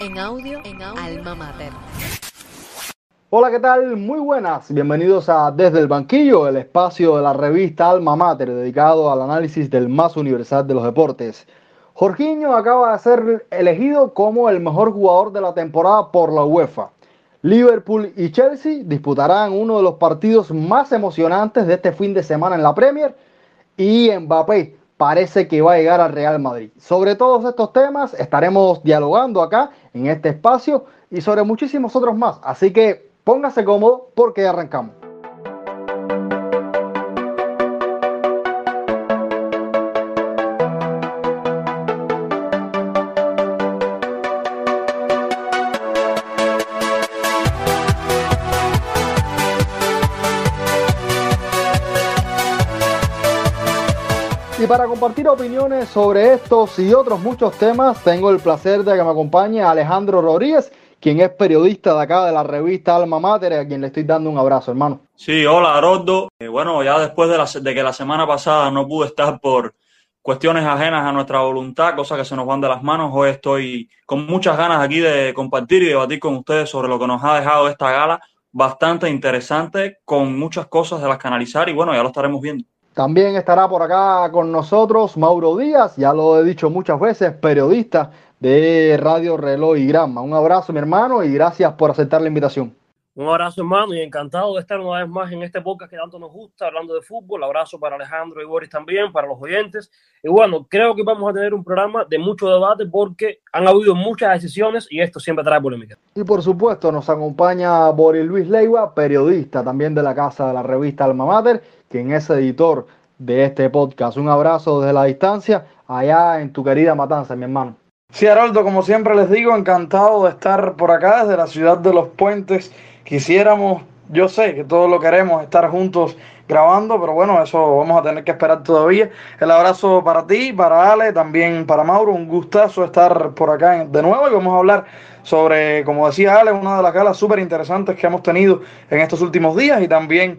En audio, en audio, Alma Mater. Hola, ¿qué tal? Muy buenas. Bienvenidos a Desde el Banquillo, el espacio de la revista Alma Mater dedicado al análisis del más universal de los deportes. Jorginho acaba de ser elegido como el mejor jugador de la temporada por la UEFA. Liverpool y Chelsea disputarán uno de los partidos más emocionantes de este fin de semana en la Premier y Mbappé parece que va a llegar al Real Madrid. Sobre todos estos temas estaremos dialogando acá en este espacio y sobre muchísimos otros más. Así que póngase cómodo porque arrancamos. Para compartir opiniones sobre estos y otros muchos temas, tengo el placer de que me acompañe Alejandro Rodríguez, quien es periodista de acá de la revista Alma Mater, a quien le estoy dando un abrazo, hermano. Sí, hola, Aroldo. Eh, bueno, ya después de, la, de que la semana pasada no pude estar por cuestiones ajenas a nuestra voluntad, cosas que se nos van de las manos, hoy estoy con muchas ganas aquí de compartir y debatir con ustedes sobre lo que nos ha dejado esta gala, bastante interesante, con muchas cosas de las que analizar y bueno, ya lo estaremos viendo. También estará por acá con nosotros Mauro Díaz, ya lo he dicho muchas veces, periodista de Radio Reloj y Granma. Un abrazo, mi hermano, y gracias por aceptar la invitación. Un abrazo, hermano, y encantado de estar una vez más en este podcast que tanto nos gusta, hablando de fútbol. Abrazo para Alejandro y Boris también, para los oyentes. Y bueno, creo que vamos a tener un programa de mucho debate porque han habido muchas decisiones y esto siempre trae polémica. Y por supuesto, nos acompaña Boris Luis Leiva, periodista también de la casa de la revista Alma Mater, quien es editor de este podcast. Un abrazo desde la distancia, allá en tu querida Matanza, mi hermano. Sí, Haroldo, como siempre les digo, encantado de estar por acá desde la ciudad de los puentes. Quisiéramos, yo sé que todos lo queremos, estar juntos grabando, pero bueno, eso vamos a tener que esperar todavía. El abrazo para ti, para Ale, también para Mauro, un gustazo estar por acá de nuevo y vamos a hablar sobre, como decía Ale, una de las galas súper interesantes que hemos tenido en estos últimos días y también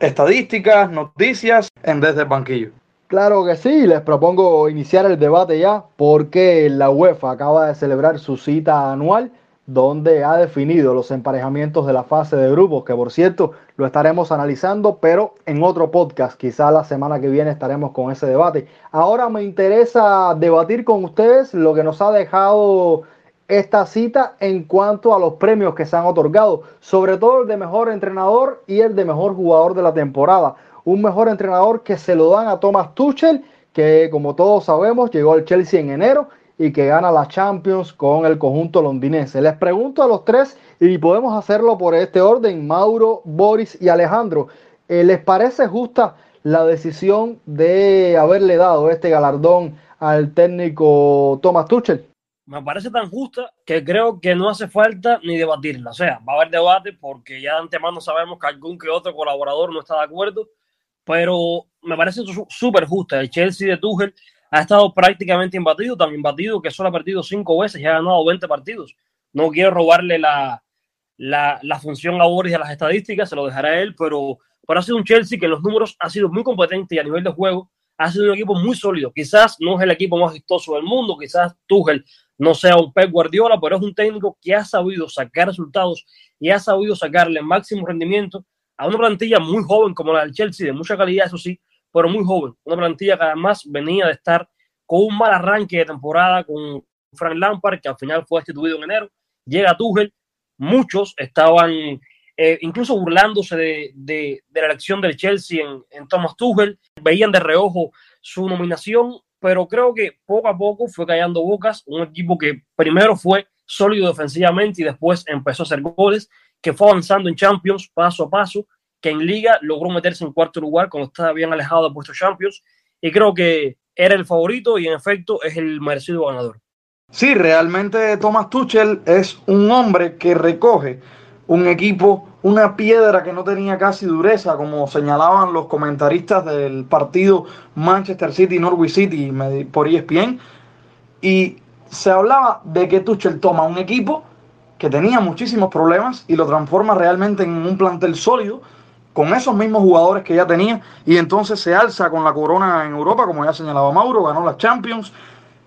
estadísticas, noticias en Desde el Banquillo. Claro que sí, les propongo iniciar el debate ya porque la UEFA acaba de celebrar su cita anual donde ha definido los emparejamientos de la fase de grupos, que por cierto lo estaremos analizando, pero en otro podcast, quizá la semana que viene estaremos con ese debate. Ahora me interesa debatir con ustedes lo que nos ha dejado esta cita en cuanto a los premios que se han otorgado, sobre todo el de mejor entrenador y el de mejor jugador de la temporada. Un mejor entrenador que se lo dan a Thomas Tuchel, que como todos sabemos llegó al Chelsea en enero y que gana la Champions con el conjunto londinense. Les pregunto a los tres y podemos hacerlo por este orden, Mauro, Boris y Alejandro. Eh, ¿Les parece justa la decisión de haberle dado este galardón al técnico Thomas Tuchel? me parece tan justa que creo que no hace falta ni debatirla. O sea, va a haber debate porque ya de antemano sabemos que algún que otro colaborador no está de acuerdo, pero me parece súper justa. El Chelsea de Tuchel ha estado prácticamente imbatido, también batido que solo ha perdido cinco veces y ha ganado 20 partidos. No quiero robarle la, la, la función a Boris de las estadísticas, se lo dejará él, pero, pero ha sido un Chelsea que en los números ha sido muy competente y a nivel de juego ha sido un equipo muy sólido. Quizás no es el equipo más vistoso del mundo, quizás Tuchel no sea un Pep Guardiola, pero es un técnico que ha sabido sacar resultados y ha sabido sacarle máximo rendimiento a una plantilla muy joven como la del Chelsea, de mucha calidad, eso sí, pero muy joven. Una plantilla que además venía de estar con un mal arranque de temporada con Frank Lampard, que al final fue destituido en enero. Llega Tuchel, muchos estaban eh, incluso burlándose de, de, de, la elección del Chelsea en, en Thomas Tuchel, veían de reojo su nominación pero creo que poco a poco fue callando bocas, un equipo que primero fue sólido defensivamente y después empezó a hacer goles, que fue avanzando en Champions paso a paso, que en Liga logró meterse en cuarto lugar cuando estaba bien alejado del puesto Champions, y creo que era el favorito y en efecto es el merecido ganador. Sí, realmente Thomas Tuchel es un hombre que recoge un equipo, una piedra que no tenía casi dureza, como señalaban los comentaristas del partido Manchester City-Norwich City por ESPN. Y se hablaba de que Tuchel toma un equipo que tenía muchísimos problemas y lo transforma realmente en un plantel sólido con esos mismos jugadores que ya tenía y entonces se alza con la corona en Europa, como ya señalaba Mauro, ganó las Champions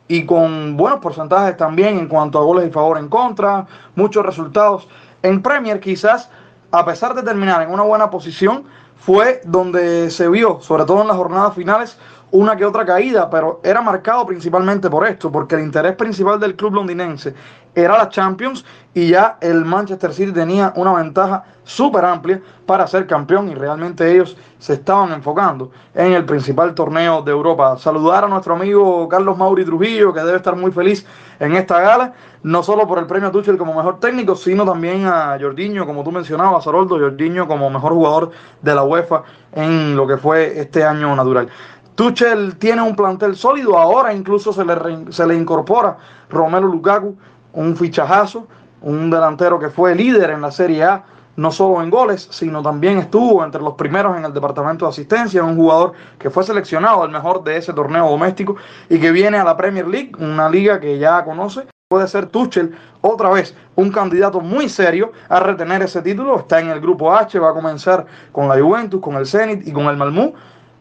y con buenos porcentajes también en cuanto a goles y favor en contra, muchos resultados. En Premier quizás, a pesar de terminar en una buena posición, fue donde se vio, sobre todo en las jornadas finales, una que otra caída, pero era marcado principalmente por esto, porque el interés principal del club londinense era la Champions y ya el Manchester City tenía una ventaja súper amplia para ser campeón y realmente ellos se estaban enfocando en el principal torneo de Europa. Saludar a nuestro amigo Carlos Mauri Trujillo, que debe estar muy feliz en esta gala, no solo por el premio Tuchel como mejor técnico, sino también a Jordiño, como tú mencionabas, Haroldo, Jordiño como mejor jugador de la UEFA en lo que fue este año natural. Tuchel tiene un plantel sólido, ahora incluso se le, se le incorpora Romelu Lukaku, un fichajazo, un delantero que fue líder en la Serie A, no solo en goles, sino también estuvo entre los primeros en el departamento de asistencia, un jugador que fue seleccionado el mejor de ese torneo doméstico y que viene a la Premier League, una liga que ya conoce. Puede ser Tuchel otra vez un candidato muy serio a retener ese título. Está en el grupo H, va a comenzar con la Juventus, con el Zenit y con el Malmú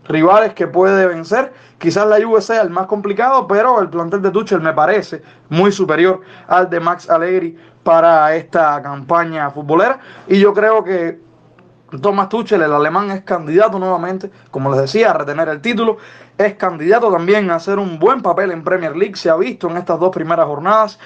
rivales que puede vencer. Quizás la Juve sea el más complicado, pero el plantel de Tuchel me parece muy superior al de Max Allegri para esta campaña futbolera. Y yo creo que Thomas Tuchel, el alemán, es candidato nuevamente, como les decía, a retener el título. Es candidato también a hacer un buen papel en Premier League. Se ha visto en estas dos primeras jornadas.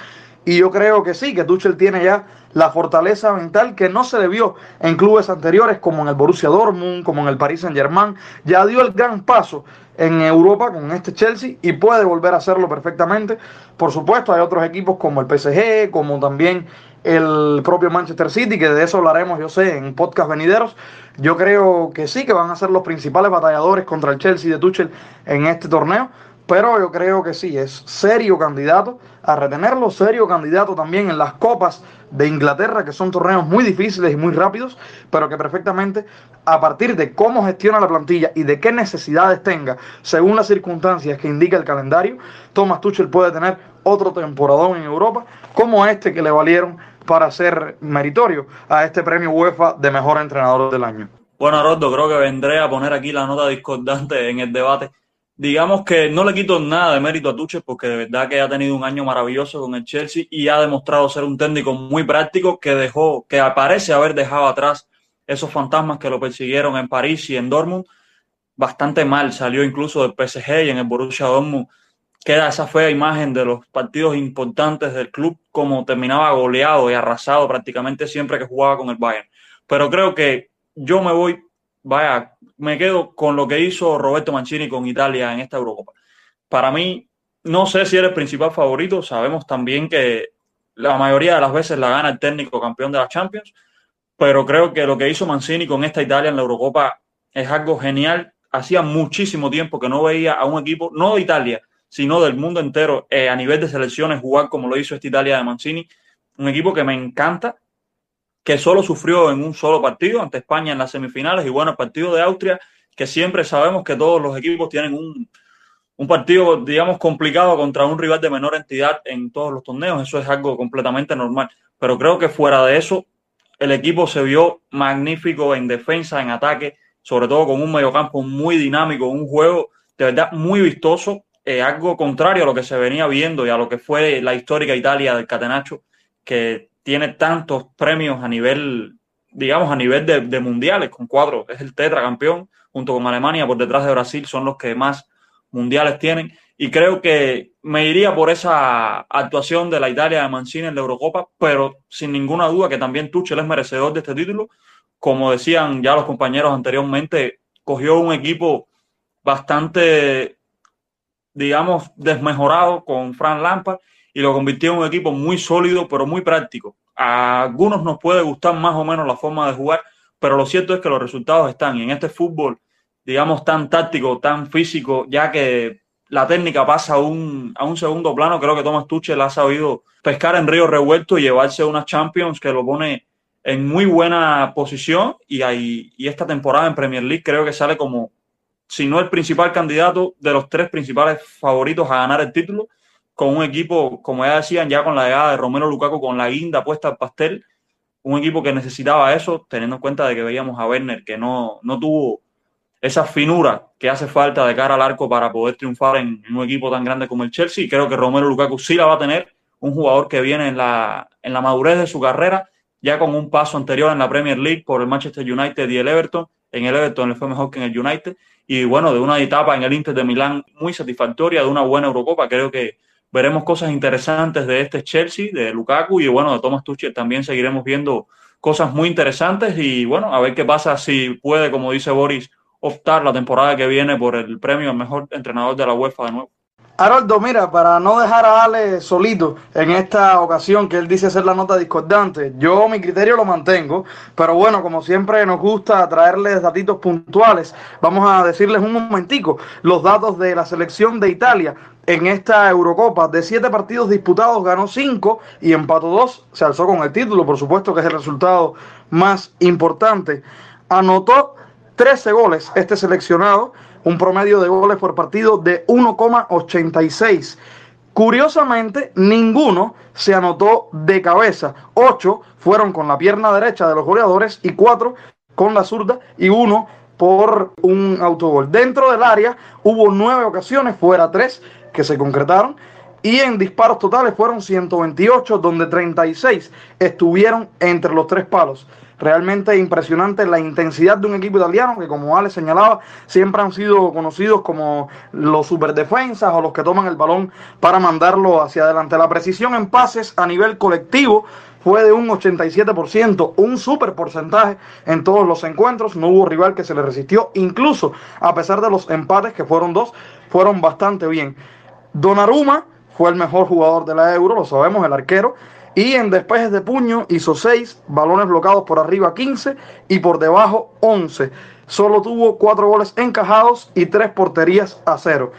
Y yo creo que sí, que Tuchel tiene ya la fortaleza mental que no se le vio en clubes anteriores como en el Borussia Dortmund, como en el Paris Saint-Germain. Ya dio el gran paso en Europa con este Chelsea y puede volver a hacerlo perfectamente. Por supuesto, hay otros equipos como el PSG, como también el propio Manchester City, que de eso hablaremos, yo sé, en podcast venideros. Yo creo que sí, que van a ser los principales batalladores contra el Chelsea de Tuchel en este torneo. Pero yo creo que sí, es serio candidato a retenerlo, serio candidato también en las copas de Inglaterra, que son torneos muy difíciles y muy rápidos, pero que perfectamente a partir de cómo gestiona la plantilla y de qué necesidades tenga, según las circunstancias que indica el calendario, Thomas Tuchel puede tener otro temporadón en Europa, como este que le valieron para ser meritorio a este premio UEFA de mejor entrenador del año. Bueno, Rodo, creo que vendré a poner aquí la nota discordante en el debate digamos que no le quito nada de mérito a Tuchel porque de verdad que ha tenido un año maravilloso con el Chelsea y ha demostrado ser un técnico muy práctico que dejó, que parece haber dejado atrás esos fantasmas que lo persiguieron en París y en Dortmund bastante mal. Salió incluso del PSG y en el Borussia Dortmund queda esa fea imagen de los partidos importantes del club como terminaba goleado y arrasado prácticamente siempre que jugaba con el Bayern. Pero creo que yo me voy, vaya, me quedo con lo que hizo Roberto Mancini con Italia en esta Eurocopa. Para mí, no sé si era el principal favorito, sabemos también que la mayoría de las veces la gana el técnico campeón de la Champions, pero creo que lo que hizo Mancini con esta Italia en la Eurocopa es algo genial. Hacía muchísimo tiempo que no veía a un equipo, no de Italia, sino del mundo entero, eh, a nivel de selecciones, jugar como lo hizo esta Italia de Mancini. Un equipo que me encanta, que solo sufrió en un solo partido ante España en las semifinales y bueno, el partido de Austria, que siempre sabemos que todos los equipos tienen un, un partido, digamos, complicado contra un rival de menor entidad en todos los torneos, eso es algo completamente normal, pero creo que fuera de eso, el equipo se vio magnífico en defensa, en ataque, sobre todo con un mediocampo muy dinámico, un juego de verdad muy vistoso, eh, algo contrario a lo que se venía viendo y a lo que fue la histórica Italia del Catenaccio, que tiene tantos premios a nivel, digamos, a nivel de, mundiales, con cuatro, es el tetracampeón, junto con Alemania, por detrás de Brasil, son los que más mundiales tienen. Y creo que me iría por esa actuación de la Italia de Mancini en la Eurocopa, pero sin ninguna duda que también Tuchel es merecedor de este título. Como decían ya los compañeros anteriormente, cogió un equipo bastante, digamos, desmejorado con Fran Lampard y lo convirtió en un equipo muy sólido, pero muy práctico. A algunos nos puede gustar más o menos la forma de jugar, pero lo cierto es que los resultados están. Y en este fútbol, digamos, tan táctico, tan físico, ya que la técnica pasa a un, a un segundo plano, creo que Thomas Tuchel ha sabido pescar en río revuelto y llevarse unas Champions que lo pone en muy buena posición y, y esta temporada en Premier League creo que sale como, si no el principal candidato, de los tres principales favoritos a ganar el título con un equipo, como ya decían, ya con la llegada de Romero Lukaku, con la guinda puesta al pastel, un equipo que necesitaba eso, teniendo en cuenta de que veíamos a Werner que no, no tuvo esa finura que hace falta de cara al arco para poder triunfar en, un equipo tan grande como el Chelsea. creo que Romero Lukaku sí la va a tener, un jugador que viene en la, en la madurez de su carrera, ya con un paso anterior en la Premier League por el Manchester United y el Everton. En el Everton le fue mejor que en el United. Y bueno, de una etapa en el Inter de Milán muy satisfactoria, de una buena Eurocopa. Creo que veremos cosas interesantes de este Chelsea, de Lukaku y bueno, de Thomas Tuchel también seguiremos viendo cosas muy interesantes y bueno, a ver qué pasa si puede, como dice Boris, optar la temporada que viene por el premio al mejor entrenador de la UEFA de nuevo. Haroldo, mira, para no dejar a Ale solito en esta ocasión que él dice ser la nota discordante, yo mi criterio lo mantengo, pero bueno, como siempre nos gusta traerles datitos puntuales, vamos a decirles un momentico los datos de la selección de Italia en esta Eurocopa. De siete partidos disputados ganó cinco y empató dos, se alzó con el título, por supuesto que es el resultado más importante. Anotó 13 goles este seleccionado un promedio de goles por partido de 1,86. Curiosamente, ninguno se anotó de cabeza. Ocho fueron con la pierna derecha de los goleadores y cuatro con la zurda y uno por un autogol. Dentro del área hubo nueve ocasiones, fuera tres que se concretaron. Y en disparos totales fueron 128, donde 36 estuvieron entre los tres palos. Realmente impresionante la intensidad de un equipo italiano que, como Ale señalaba, siempre han sido conocidos como los superdefensas o los que toman el balón para mandarlo hacia adelante. La precisión en pases a nivel colectivo fue de un 87%, un super porcentaje en todos los encuentros. No hubo rival que se le resistió, incluso a pesar de los empates, que fueron dos, fueron bastante bien. Donnarumma fue el mejor jugador de la Euro, lo sabemos, el arquero. Y en despejes de puño hizo 6, balones bloqueados por arriba 15 y por debajo 11. Solo tuvo 4 goles encajados y 3 porterías a 0.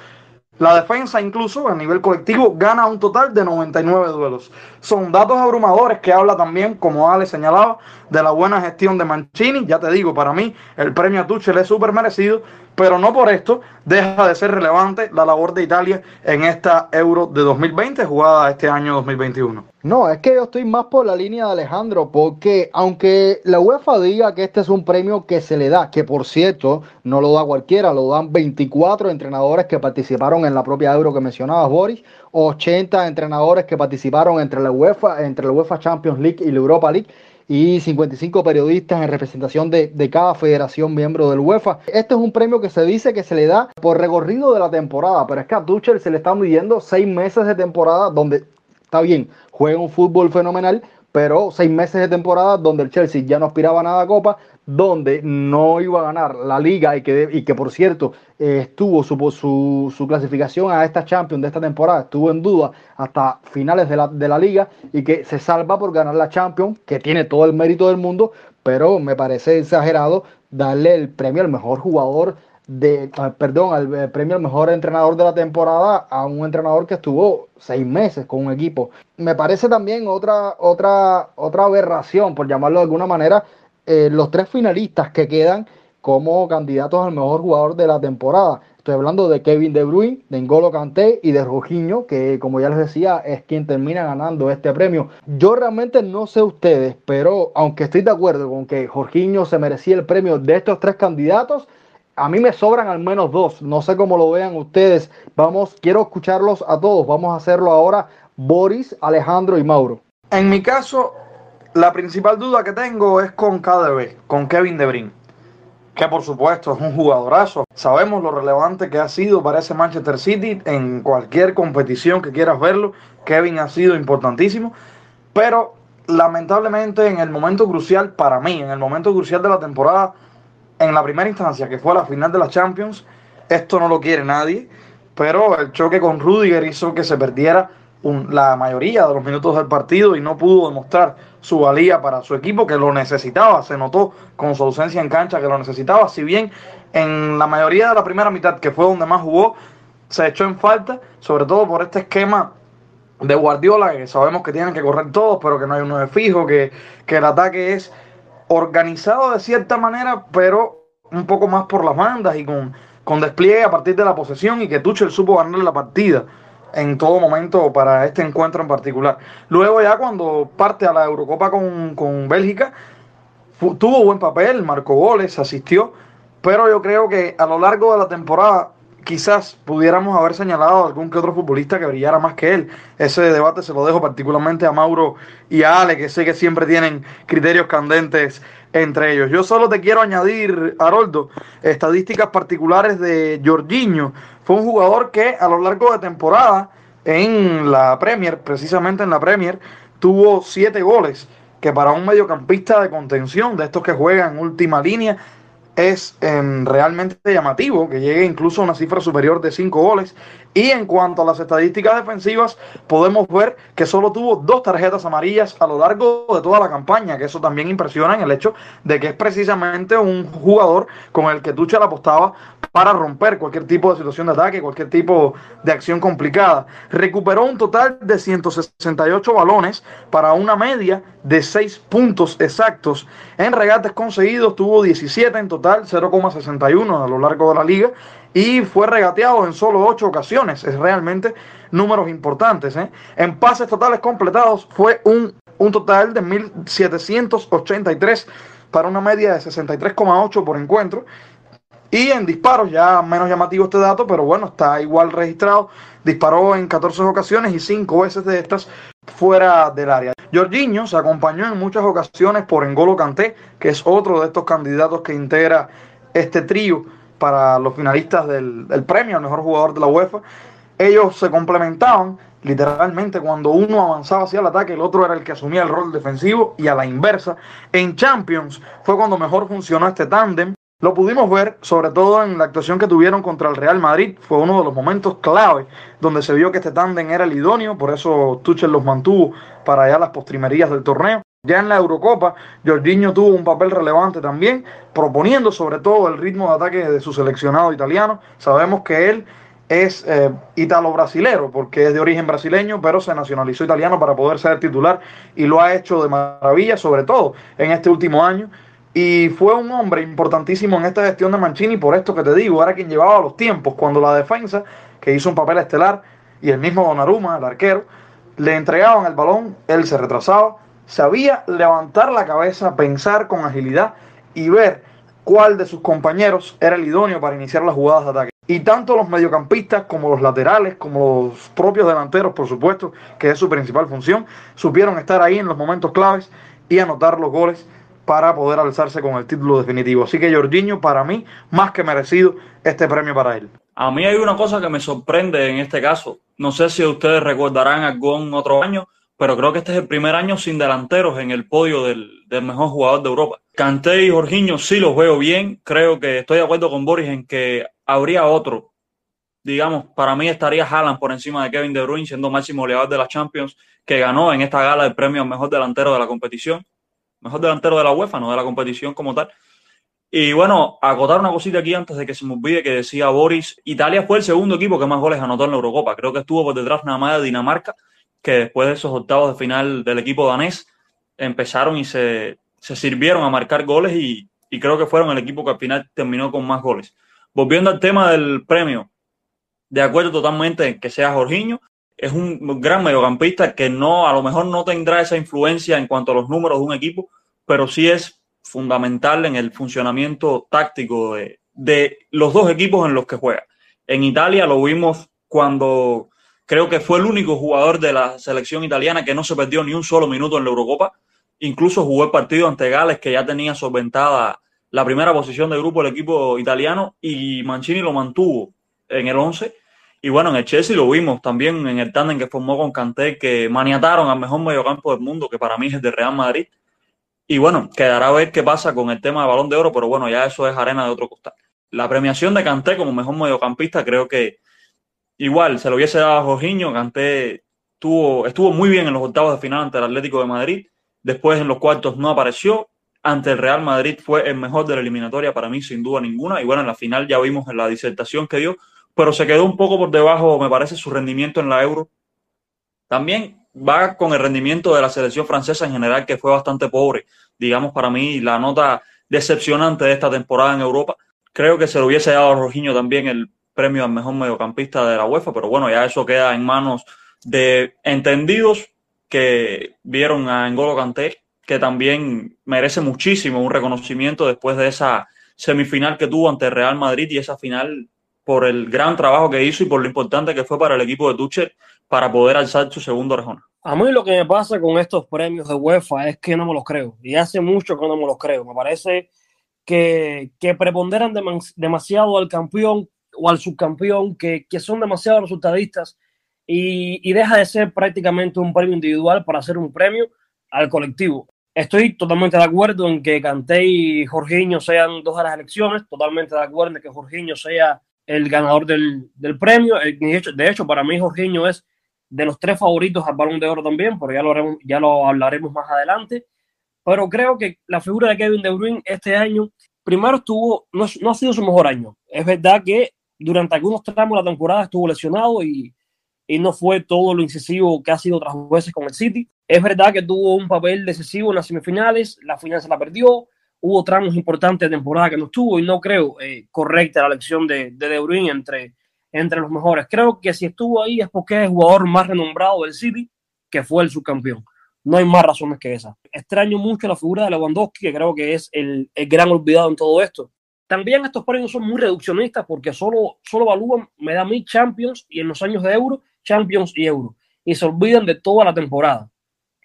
La defensa incluso a nivel colectivo gana un total de 99 duelos. Son datos abrumadores que habla también, como Ale señalaba, de la buena gestión de Mancini. Ya te digo, para mí el premio a Tuchel es súper merecido, pero no por esto deja de ser relevante la labor de Italia en esta Euro de 2020 jugada este año 2021. No, es que yo estoy más por la línea de Alejandro, porque aunque la UEFA diga que este es un premio que se le da, que por cierto no lo da cualquiera, lo dan 24 entrenadores que participaron en la propia Euro que mencionabas, Boris, 80 entrenadores que participaron entre la UEFA, entre la UEFA Champions League y la Europa League y 55 periodistas en representación de, cada federación miembro del UEFA. Este es un premio que se dice que se le da por recorrido de la temporada, pero es que a Tuchel se le están midiendo seis meses de temporada donde, está bien, juega un fútbol fenomenal, pero seis meses de temporada donde el Chelsea ya no aspiraba a nada a Copa, donde no iba a ganar la liga y que, y que por cierto eh, estuvo su, su, clasificación a esta Champions de esta temporada, estuvo en duda hasta finales de la, de la liga y que se salva por ganar la Champions, que tiene todo el mérito del mundo, pero me parece exagerado darle el premio al mejor jugador de, perdón, al eh, premio al mejor entrenador de la temporada a un entrenador que estuvo seis meses con un equipo. Me parece también otra, otra, otra aberración, por llamarlo de alguna manera, eh, los tres finalistas que quedan como candidatos al mejor jugador de la temporada. Estoy hablando de Kevin De Bruyne, de N'Golo Kanté y de Rojiño, que como ya les decía, es quien termina ganando este premio. Yo realmente no sé ustedes, pero aunque estoy de acuerdo con que Jorginho se merecía el premio de estos tres candidatos, a mí me sobran al menos dos. No sé cómo lo vean ustedes. Vamos, quiero escucharlos a todos. Vamos a hacerlo ahora Boris, Alejandro y Mauro. En mi caso, la principal duda que tengo es con KDB, con Kevin De Bruyne, que por supuesto es un jugadorazo. Sabemos lo relevante que ha sido para ese Manchester City en cualquier competición que quieras verlo. Kevin ha sido importantísimo, pero lamentablemente en el momento crucial para mí, en el momento crucial de la temporada, en la primera instancia que fue la final de la Champions, esto no lo quiere nadie, pero el choque con Rudiger hizo que se perdiera la mayoría de los minutos del partido y no pudo demostrar su valía para su equipo que lo necesitaba, se notó con su ausencia en cancha que lo necesitaba, si bien en la mayoría de la primera mitad, que fue donde más jugó, se echó en falta, sobre todo por este esquema de Guardiola, que sabemos que tienen que correr todos, pero que no hay uno de fijo, que, que el ataque es organizado de cierta manera, pero un poco más por las bandas y con, con despliegue a partir de la posesión y que Tuchel supo ganar la partida en todo momento para este encuentro en particular. Luego ya cuando parte a la Eurocopa con, con Bélgica, tuvo buen papel, marcó goles, asistió, pero yo creo que a lo largo de la temporada quizás pudiéramos haber señalado a algún que otro futbolista que brillara más que él. Ese debate se lo dejo particularmente a Mauro y a Ale, que sé que siempre tienen criterios candentes entre ellos. Yo solo te quiero añadir, Haroldo, estadísticas particulares de Jorginho. Fue un jugador que a lo largo de temporada en la Premier, precisamente en la Premier, tuvo siete goles, que para un mediocampista de contención, de estos que juegan última línea, es em, realmente llamativo, que llegue incluso a una cifra superior de 5 goles. Y en cuanto a las estadísticas defensivas, podemos ver que solo tuvo dos tarjetas amarillas a lo largo de toda la campaña, que eso también impresiona en el hecho de que es precisamente un jugador con el que Tuchel apostaba para romper cualquier tipo de situación de ataque, cualquier tipo de acción complicada. Recuperó un total de 168 balones para una media de 6 puntos exactos. En regates conseguidos tuvo 17 en total, 0,61 a lo largo de la liga y fue regateado en solo 8 ocasiones. Es realmente números importantes. ¿eh? En pases totales completados fue un, un total de 1.783 para una media de 63,8 por encuentro. Y en disparos, ya menos llamativo este dato, pero bueno, está igual registrado. Disparó en 14 ocasiones y 5 veces de estas fuera del área. Jorginho se acompañó en muchas ocasiones por Engolo Kanté, que es otro de estos candidatos que integra este trío para los finalistas del, premio al mejor jugador de la UEFA. Ellos se complementaban literalmente cuando uno avanzaba hacia el ataque, el otro era el que asumía el rol defensivo y a la inversa. En Champions fue cuando mejor funcionó este tándem. Lo pudimos ver sobre todo en la actuación que tuvieron contra el Real Madrid. Fue uno de los momentos clave donde se vio que este tándem era el idóneo, por eso Tuchel los mantuvo para allá las postrimerías del torneo. Ya en la Eurocopa, Jorginho tuvo un papel relevante también, proponiendo sobre todo el ritmo de ataque de su seleccionado italiano. Sabemos que él es eh, italo-brasilero, porque es de origen brasileño, pero se nacionalizó italiano para poder ser titular y lo ha hecho de maravilla, sobre todo en este último año. Y fue un hombre importantísimo en esta gestión de Mancini, por esto que te digo, era quien llevaba los tiempos, cuando la defensa, que hizo un papel estelar, y el mismo Donnarumma, el arquero, le entregaban el balón, él se retrasaba, sabía levantar la cabeza, pensar con agilidad y ver cuál de sus compañeros era el idóneo para iniciar las jugadas de ataque. Y tanto los mediocampistas como los laterales, como los propios delanteros, por supuesto, que es su principal función, supieron estar ahí en los momentos claves y anotar los goles para poder alzarse con el título definitivo. Así que Jorginho, para mí, más que merecido este premio para él. A mí hay una cosa que me sorprende en este caso. No sé si ustedes recordarán algún otro año, pero creo que este es el primer año sin delanteros en el podio del, mejor jugador de Europa. Canté y Jorginho sí los veo bien. Creo que estoy de acuerdo con Boris en que habría otro. Digamos, para mí estaría Haaland por encima de Kevin De Bruyne, siendo máximo goleador de la Champions, que ganó en esta gala el premio al mejor delantero de la competición. Mejor delantero de la UEFA, no de la competición como tal. Y bueno, acotar una cosita aquí antes de que se me olvide que decía Boris, Italia fue el segundo equipo que más goles anotó en la Eurocopa. Creo que estuvo por detrás nada más de Dinamarca que después de esos octavos de final del equipo danés empezaron y se, sirvieron a marcar goles y, creo que fueron el equipo que al final terminó con más goles. Volviendo al tema del premio, de acuerdo totalmente en que sea Jorginho, es un gran mediocampista que no, a lo mejor no tendrá esa influencia en cuanto a los números de un equipo, pero sí es fundamental en el funcionamiento táctico de, de los dos equipos en los que juega. En Italia lo vimos cuando Creo que fue el único jugador de la selección italiana que no se perdió ni un solo minuto en la Eurocopa. Incluso jugó el partido ante Gales, que ya tenía solventada la primera posición de grupo del equipo italiano, y Mancini lo mantuvo en el 11. Y bueno, en el Chelsea lo vimos también en el tándem que formó con Kanté, que maniataron al mejor mediocampo del mundo, que para mí es el de Real Madrid. Y bueno, quedará a ver qué pasa con el tema de balón de oro, pero bueno, ya eso es arena de otro costado. La premiación de Kanté como mejor mediocampista creo que Igual, se lo hubiese dado a Jorginho, Canté tuvo, estuvo muy bien en los octavos de final ante el Atlético de Madrid, después en los cuartos no apareció, ante el Real Madrid fue el mejor de la eliminatoria para mí, sin duda ninguna, y bueno, en la final ya vimos en la disertación que dio, pero se quedó un poco por debajo, me parece, su rendimiento en la Euro. También va con el rendimiento de la selección francesa en general, que fue bastante pobre, digamos, para mí, la nota decepcionante de esta temporada en Europa. Creo que se lo hubiese dado a Jorginho también el premio al mejor mediocampista de la UEFA, pero bueno, ya eso queda en manos de entendidos que vieron a N'Golo Kanté, que también merece muchísimo un reconocimiento después de esa semifinal que tuvo ante Real Madrid y esa final por el gran trabajo que hizo y por lo importante que fue para el equipo de Tuchel para poder alzar su segundo orejón. A mí lo que me pasa con estos premios de UEFA es que no me los creo. Y hace mucho que no me los creo. Me parece que, que preponderan demasiado al campeón o al subcampeón, que, que son demasiado resultadistas y, y, deja de ser prácticamente un premio individual para hacer un premio al colectivo. Estoy totalmente de acuerdo en que Canté y Jorginho sean dos de las elecciones, totalmente de acuerdo en que Jorginho sea el ganador del, del premio. Eh, de hecho, de hecho, para mí Jorginho es de los tres favoritos al Balón de Oro también, pero ya lo, ya lo hablaremos más adelante. Pero creo que la figura de Kevin De Bruyne este año, primero estuvo, no, no ha sido su mejor año. Es verdad que durante algunos tramos de la temporada estuvo lesionado y, y no fue todo lo incisivo que ha sido otras veces con el City. Es verdad que tuvo un papel decisivo en las semifinales, la final se la perdió, hubo tramos importantes de temporada que no estuvo y no creo eh, correcta la elección de, de De Bruyne entre, entre los mejores. Creo que si estuvo ahí es porque es el jugador más renombrado del City, que fue el subcampeón. No hay más razones que esa. Extraño mucho la figura de Lewandowski, que creo que es el, el gran olvidado en todo esto. También estos premios son muy reduccionistas porque solo, solo evalúan, me da mil Champions y en los años de Euro, Champions y Euro. Y se olvidan de toda la temporada.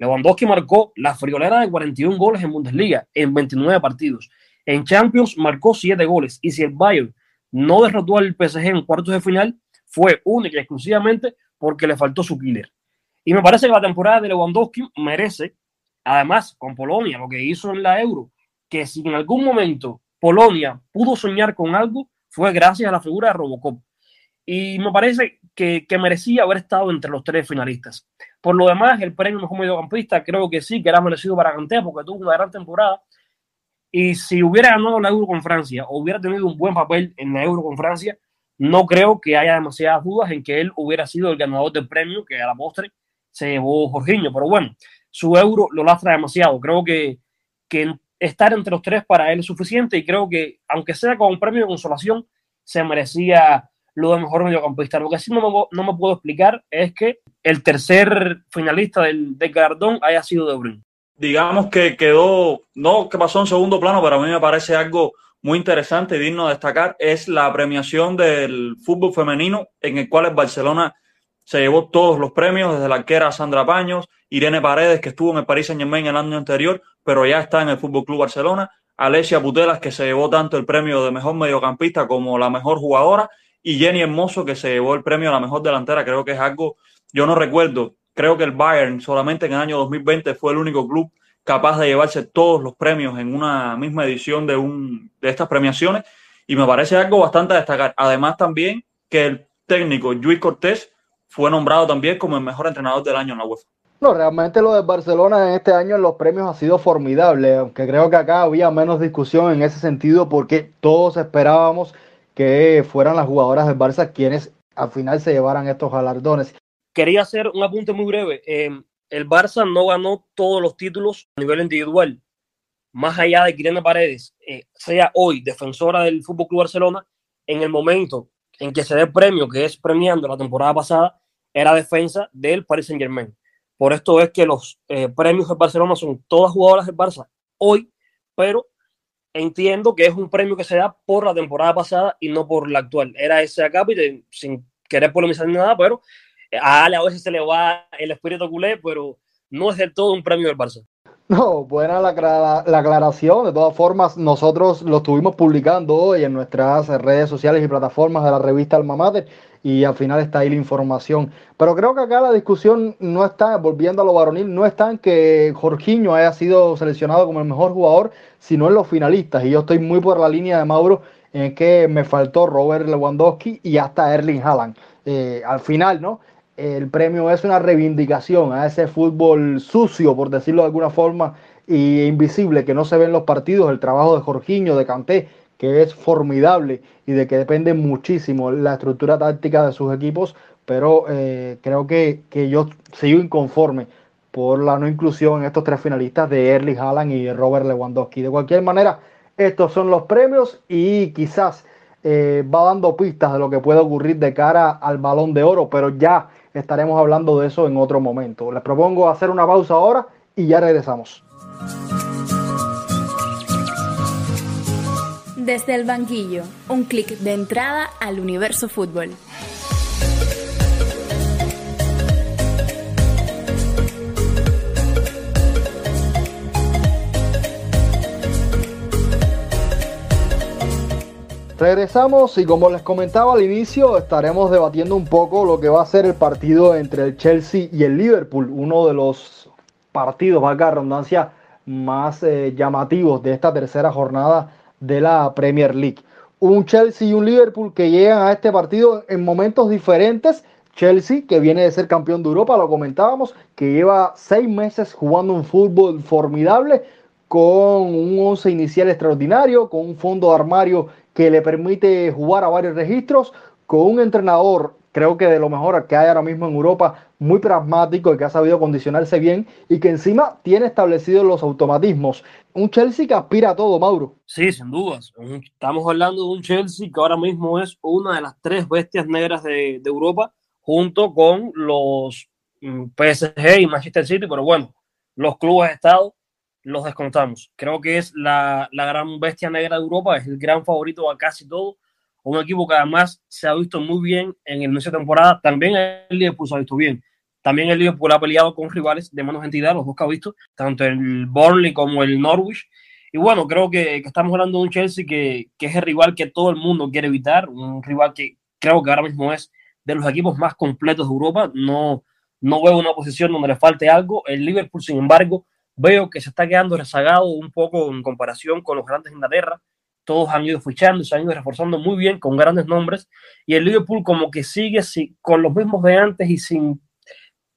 Lewandowski marcó la friolera de 41 goles en Bundesliga en 29 partidos. En Champions marcó 7 goles. Y si el Bayern no derrotó al PSG en cuartos de final, fue única y exclusivamente porque le faltó su killer. Y me parece que la temporada de Lewandowski merece, además con Polonia, lo que hizo en la Euro, que si en algún momento Polonia pudo soñar con algo, fue gracias a la figura de Robocop. Y me parece que, merecía haber estado entre los tres finalistas. Por lo demás, el premio mejor mediocampista creo que sí, que era merecido para Kanté porque tuvo una gran temporada. Y si hubiera ganado la Euro con Francia o hubiera tenido un buen papel en la Euro con Francia, no creo que haya demasiadas dudas en que él hubiera sido el ganador del premio que a la postre se llevó Jorginho. Pero bueno, su Euro lo lastra demasiado. Creo que, que estar entre los tres para él es suficiente y creo que, aunque sea con un premio de consolación, se merecía de mejor mediocampista. Lo que sí no me, no me puedo explicar es que el tercer finalista del, del Gardón haya sido De Bruyne. Digamos que quedó, no que pasó en segundo plano, pero a mí me parece algo muy interesante y digno de destacar, es la premiación del fútbol femenino, en el cual el Barcelona se llevó todos los premios, desde la arquera Sandra Paños, Irene Paredes, que estuvo en el Paris Saint Germain el año anterior, pero ya está en el Fútbol Club Barcelona, Alesia Putelas, que se llevó tanto el premio de mejor mediocampista como la mejor jugadora, y Jenny Hermoso, que se llevó el premio a la mejor delantera. Creo que es algo, yo no recuerdo, creo que el Bayern solamente en el año 2020 fue el único club capaz de llevarse todos los premios en una misma edición de, un, de estas premiaciones y me parece algo bastante a destacar. Además también que el técnico Luis Cortés fue nombrado también como el mejor entrenador del año en la UEFA. No, realmente lo de Barcelona en este año en los premios ha sido formidable, aunque creo que acá había menos discusión en ese sentido porque todos esperábamos que fueran las jugadoras del Barça quienes al final se llevaran estos galardones. Quería hacer un apunte muy breve. Eh, el Barça no ganó todos los títulos a nivel individual. Más allá de Irene Paredes, eh, sea hoy defensora del Fútbol Club Barcelona, en el momento en que se dé el premio, que es premiando la temporada pasada, era defensa del Paris Saint Germain. Por esto es que los eh, premios del Barcelona son todas jugadoras del Barça hoy, pero entiendo que es un premio que se da por la temporada pasada y no por la actual. Era ese acápite, sin querer polemizar ni nada, pero a Ale a veces se le va el espíritu culé, pero no es del todo un premio del Barça. No, buena la, la, la, aclaración. De todas formas, nosotros lo estuvimos publicando hoy en nuestras redes sociales y plataformas de la revista Alma Mater y al final está ahí la información. Pero creo que acá la discusión no está, volviendo a lo varonil, no está en que Jorginho haya sido seleccionado como el mejor jugador, sino en los finalistas. Y yo estoy muy por la línea de Mauro en que me faltó Robert Lewandowski y hasta Erling Haaland. Eh, al final, ¿no? El premio es una reivindicación a ese fútbol sucio, por decirlo de alguna forma, e invisible que no se ve en los partidos, el trabajo de Jorginho, de Canté, que es formidable y de que depende muchísimo la estructura táctica de sus equipos, pero eh, creo que, que, yo sigo inconforme por la no inclusión en estos tres finalistas de Erling Haaland y Robert Lewandowski. De cualquier manera, estos son los premios y quizás eh, va dando pistas de lo que puede ocurrir de cara al balón de oro, pero ya estaremos hablando de eso en otro momento. Les propongo hacer una pausa ahora y ya regresamos. Desde el banquillo, un clic de entrada al universo fútbol. Regresamos y como les comentaba al inicio, estaremos debatiendo un poco lo que va a ser el partido entre el Chelsea y el Liverpool, uno de los partidos, valga la redundancia, más eh, llamativos de esta tercera jornada de la Premier League. Un Chelsea y un Liverpool que llegan a este partido en momentos diferentes. Chelsea, que viene de ser campeón de Europa, lo comentábamos, que lleva seis meses jugando un fútbol formidable, con un once inicial extraordinario, con un fondo de armario que le permite jugar a varios registros, con un entrenador, creo que de lo mejor que hay ahora mismo en Europa, muy pragmático y que ha sabido condicionarse bien y que encima tiene establecidos los automatismos. Un Chelsea que aspira a todo, Mauro. Sí, sin dudas. Estamos hablando de un Chelsea que ahora mismo es una de las tres bestias negras de, de Europa, junto con los mm, PSG y Manchester City, pero bueno, los clubes de Estado los descontamos. Creo que es la, la, gran bestia negra de Europa, es el gran favorito a casi todo. Un equipo que además se ha visto muy bien en el inicio de temporada. También el Liverpool se ha visto bien. También el Liverpool ha peleado con rivales de menos entidad, los dos que ha visto, tanto el Burnley como el Norwich. Y bueno, creo que, que estamos hablando de un Chelsea que, que, es el rival que todo el mundo quiere evitar, un rival que creo que ahora mismo es de los equipos más completos de Europa. No, no veo una posición donde le falte algo. El Liverpool, sin embargo, veo que se está quedando rezagado un poco en comparación con los grandes de Inglaterra. Todos han ido fichando, se han ido reforzando muy bien con grandes nombres y el Liverpool como que sigue con los mismos de antes y sin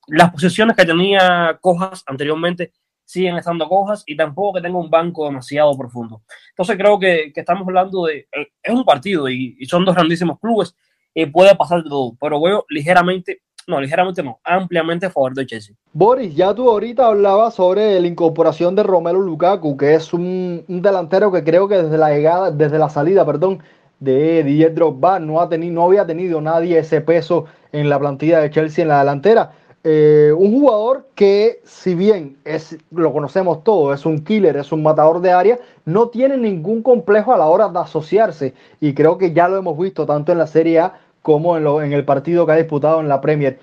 las posiciones que tenía cojas anteriormente siguen estando cojas y tampoco que tenga un banco demasiado profundo. Entonces creo que, que estamos hablando de, eh, es un partido y, y, son dos grandísimos clubes y puede pasar de todo, pero veo ligeramente no, ligeramente no, ampliamente a favor de Chelsea. Boris, ya tú ahorita hablabas sobre la incorporación de Romelu Lukaku, que es un, delantero que creo que desde la llegada, desde la salida, perdón, de Didier Drogba no, ha tenido, no había tenido nadie ese peso en la plantilla de Chelsea en la delantera. Eh, un jugador que, si bien es, lo conocemos todo, es un killer, es un matador de área, no tiene ningún complejo a la hora de asociarse. Y creo que ya lo hemos visto tanto en la Serie A como en, el partido que ha disputado en la Premier.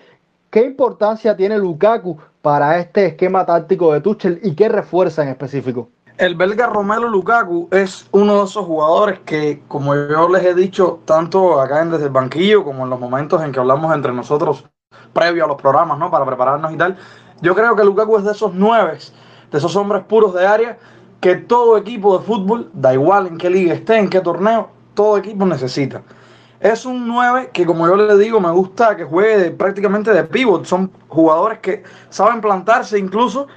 ¿Qué importancia tiene Lukaku para este esquema táctico de Tuchel y qué refuerza en específico? El belga Romelu Lukaku es uno de esos jugadores que, como yo les he dicho, tanto acá en desde el banquillo como en los momentos en que hablamos entre nosotros previo a los programas, ¿no? Para prepararnos y tal. Yo creo que Lukaku es de esos nueve, de esos hombres puros de área que todo equipo de fútbol, da igual en qué liga esté, en qué torneo, todo equipo necesita. Es un 9 que, como yo le digo, me gusta que juegue prácticamente de pivot. Son jugadores que saben plantarse incluso,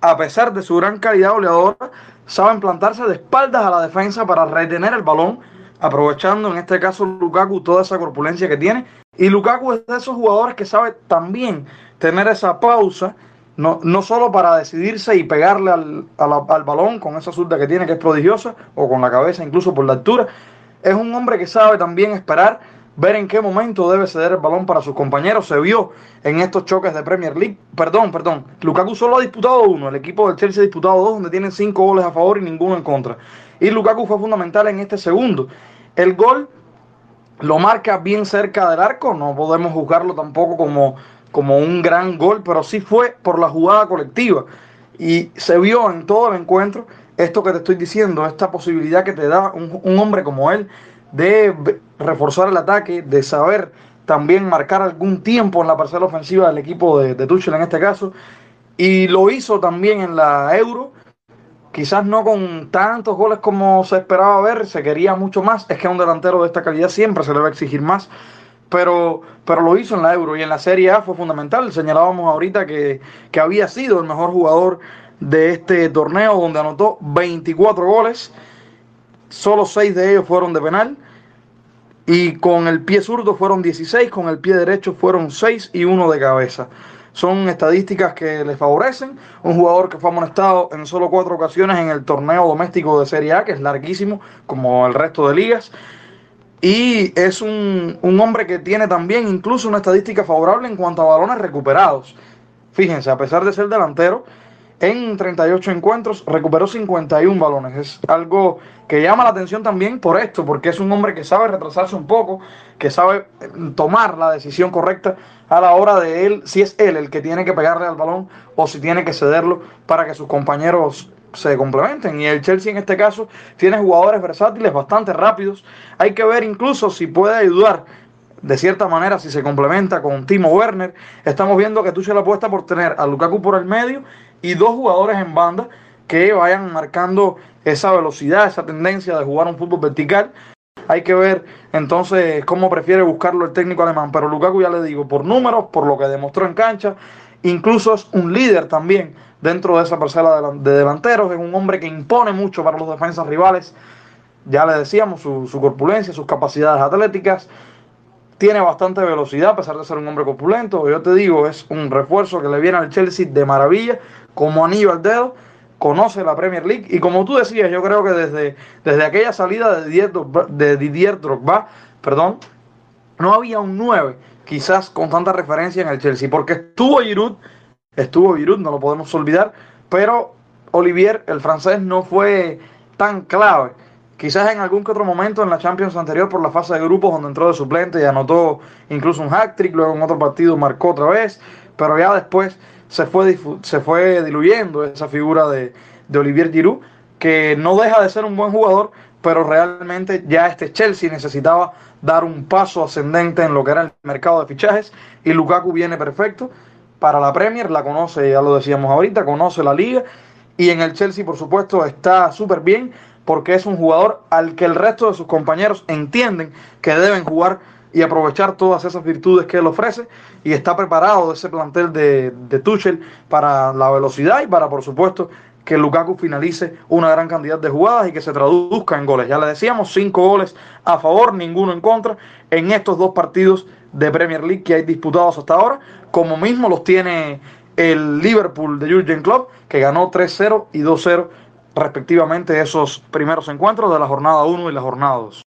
a pesar de su gran calidad goleadora, saben plantarse de espaldas a la defensa para retener el balón, aprovechando en este caso Lukaku toda esa corpulencia que tiene. Y Lukaku es de esos jugadores que sabe también tener esa pausa, no, no solo para decidirse y pegarle al, al, al balón con esa zurda que tiene, que es prodigiosa, o con la cabeza incluso por la altura, es un hombre que sabe también esperar, ver en qué momento debe ceder el balón para sus compañeros. Se vio en estos choques de Premier League. Perdón, perdón. Lukaku solo ha disputado uno. El equipo del Chelsea ha disputado dos, donde tienen cinco goles a favor y ninguno en contra. Y Lukaku fue fundamental en este segundo. El gol lo marca bien cerca del arco. No podemos juzgarlo tampoco como, como un gran gol, pero sí fue por la jugada colectiva. Y se vio en todo el encuentro esto que te estoy diciendo, esta posibilidad que te da un, un, hombre como él de reforzar el ataque, de saber también marcar algún tiempo en la parcela ofensiva del equipo de, de Tuchel en este caso. Y lo hizo también en la Euro, quizás no con tantos goles como se esperaba ver, se quería mucho más. Es que a un delantero de esta calidad siempre se le va a exigir más. Pero, pero lo hizo en la Euro y en la Serie A fue fundamental. Señalábamos ahorita que, que había sido el mejor jugador de este torneo donde anotó 24 goles, solo 6 de ellos fueron de penal y con el pie zurdo fueron 16, con el pie derecho fueron 6 y 1 de cabeza. Son estadísticas que le favorecen. Un jugador que fue amonestado en solo cuatro ocasiones en el torneo doméstico de Serie A, que es larguísimo, como el resto de ligas. Y es un, un hombre que tiene también incluso una estadística favorable en cuanto a balones recuperados. Fíjense, a pesar de ser delantero, en 38 encuentros, recuperó 51 balones. Es algo que llama la atención también por esto, porque es un hombre que sabe retrasarse un poco, que sabe eh, tomar la decisión correcta a la hora de él, si es él el que tiene que pegarle al balón o si tiene que cederlo para que sus compañeros se complementen. Y el Chelsea en este caso tiene jugadores versátiles bastante rápidos. Hay que ver incluso si puede ayudar de cierta manera si se complementa con Timo Werner. Estamos viendo que Tuchel apuesta por tener a Lukaku por el medio y dos jugadores en banda que vayan marcando esa velocidad, esa tendencia de jugar un fútbol vertical. Hay que ver entonces cómo prefiere buscarlo el técnico alemán. Pero Lukaku ya le digo, por números, por lo que demostró en cancha, incluso es un líder también dentro de esa parcela de delanteros. Es un hombre que impone mucho para los defensas rivales. Ya le decíamos su, su corpulencia, sus capacidades atléticas. Tiene bastante velocidad a pesar de ser un hombre corpulento. Yo te digo, es un refuerzo que le viene al Chelsea de maravilla, como anillo al dedo conoce la Premier League y como tú decías, yo creo que desde, desde aquella salida de Didier, de Drogba, perdón, no había un 9 quizás con tanta referencia en el Chelsea, porque estuvo Giroud, estuvo Giroud, no lo podemos olvidar, pero Olivier, el francés, no fue tan clave. Quizás en algún que otro momento en la Champions anterior por la fase de grupos donde entró de suplente y anotó incluso un hat-trick, luego en otro partido marcó otra vez, pero ya después se fue, se fue diluyendo esa figura de, de Olivier Giroud, que no deja de ser un buen jugador, pero realmente ya este Chelsea necesitaba dar un paso ascendente en lo que era el mercado de fichajes y Lukaku viene perfecto para la Premier, la conoce, ya lo decíamos ahorita, conoce la liga y en el Chelsea por supuesto está súper bien porque es un jugador al que el resto de sus compañeros entienden que deben jugar y aprovechar todas esas virtudes que él ofrece y está preparado ese plantel de, de Tuchel para la velocidad y para por supuesto que Lukaku finalice una gran cantidad de jugadas y que se traduzca en goles. Ya le decíamos, cinco goles a favor, ninguno en contra en estos dos partidos de Premier League que hay disputados hasta ahora, como mismo los tiene el Liverpool de Jurgen Klopp, que ganó 3-0 y 2-0 respectivamente esos primeros encuentros de la jornada 1 y la jornada 2.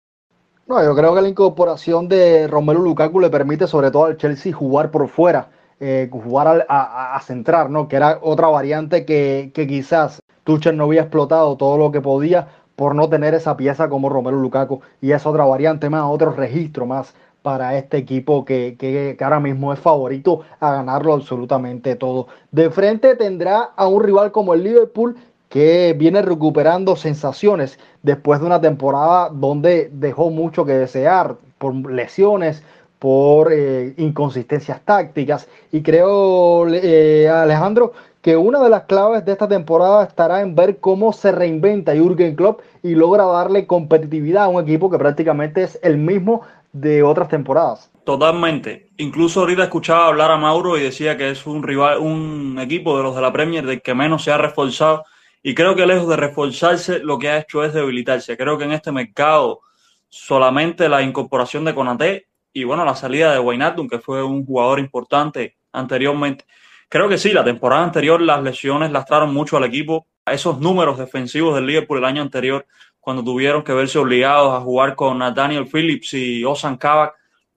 No, yo creo que la incorporación de Romelu Lukaku le permite sobre todo al Chelsea jugar por fuera, eh, jugar a, centrar, ¿no? Que era otra variante que, que quizás Tuchel no había explotado todo lo que podía por no tener esa pieza como Romelu Lukaku y es otra variante más, otro registro más para este equipo que, que, que, ahora mismo es favorito a ganarlo absolutamente todo. De frente tendrá a un rival como el Liverpool que viene recuperando sensaciones después de una temporada donde dejó mucho que desear por lesiones, por eh, inconsistencias tácticas. Y creo, eh, Alejandro, que una de las claves de esta temporada estará en ver cómo se reinventa Jürgen Klopp y logra darle competitividad a un equipo que prácticamente es el mismo de otras temporadas. Totalmente. Incluso ahorita escuchaba hablar a Mauro y decía que es un rival, un equipo de los de la Premier del que menos se ha reforzado y creo que lejos de reforzarse, lo que ha hecho es debilitarse. Creo que en este mercado solamente la incorporación de Conate y bueno, la salida de Wijnaldum, que fue un jugador importante anteriormente. Creo que sí, la temporada anterior las lesiones lastraron mucho al equipo. Esos números defensivos del Liverpool el año anterior, cuando tuvieron que verse obligados a jugar con Daniel Phillips y Osan Kabak,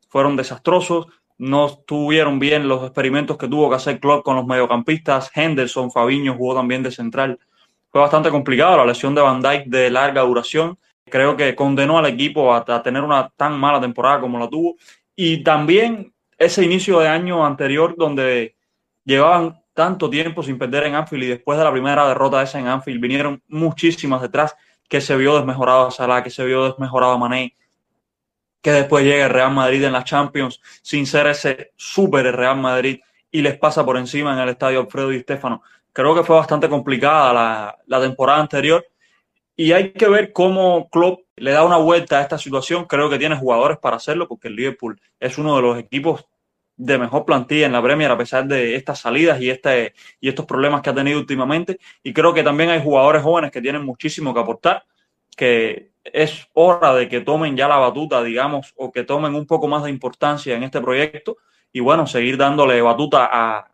fueron desastrosos. No tuvieron bien los experimentos que tuvo que hacer Klopp con los mediocampistas. Henderson, Fabiño jugó también de central fue bastante complicado. La lesión de Van Dijk de larga duración creo que condenó al equipo a, tener una tan mala temporada como la tuvo. Y también ese inicio de año anterior donde llevaban tanto tiempo sin perder en Anfield y después de la primera derrota esa en Anfield vinieron muchísimas detrás que se vio desmejorado a Salah, que se vio desmejorado a Mané, que después llega el Real Madrid en la Champions sin ser ese súper Real Madrid y les pasa por encima en el estadio Alfredo y Stefano creo que fue bastante complicada la, la, temporada anterior y hay que ver cómo Klopp le da una vuelta a esta situación. Creo que tiene jugadores para hacerlo porque el Liverpool es uno de los equipos de mejor plantilla en la Premier a pesar de estas salidas y, este, y estos problemas que ha tenido últimamente. Y creo que también hay jugadores jóvenes que tienen muchísimo que aportar, que es hora de que tomen ya la batuta, digamos, o que tomen un poco más de importancia en este proyecto y bueno, seguir dándole batuta a,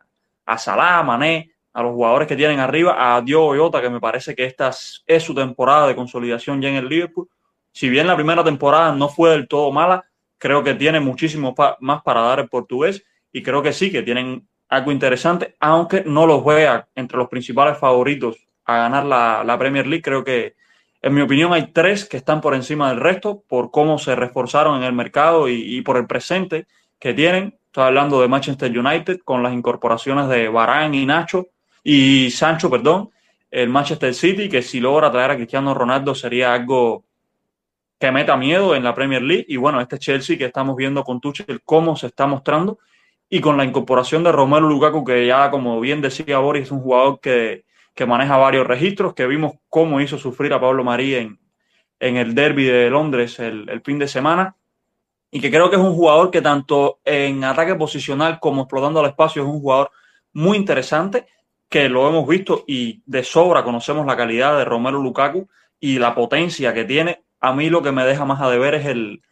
a Salah, Mané, a los jugadores que tienen arriba, a Diogo Jota, que me parece que esta es su temporada de consolidación ya en el Liverpool. Si bien la primera temporada no fue del todo mala, creo que tiene muchísimo más para dar el portugués y creo que sí, que tienen algo interesante, aunque no los vea entre los principales favoritos a ganar la, la Premier League. Creo que, en mi opinión, hay tres que están por encima del resto por cómo se reforzaron en el mercado y, y por el presente que tienen. Estoy hablando de Manchester United con las incorporaciones de Varane y Nacho y Sancho, perdón. El Manchester City, que si logra traer a Cristiano Ronaldo sería algo que meta miedo en la Premier League. Y bueno, este Chelsea que estamos viendo con Tuchel, cómo se está mostrando. Y con la incorporación de Romelu Lukaku, que ya, como bien decía Boris, es un jugador que, que maneja varios registros, que vimos cómo hizo sufrir a Pablo Marí en, en el derby de Londres el, el fin de semana y que creo que es un jugador que tanto en ataque posicional como explotando el espacio es un jugador muy interesante, que lo hemos visto y de sobra conocemos la calidad de Romero Lukaku y la potencia que tiene. A mí lo que me deja más a deber es el,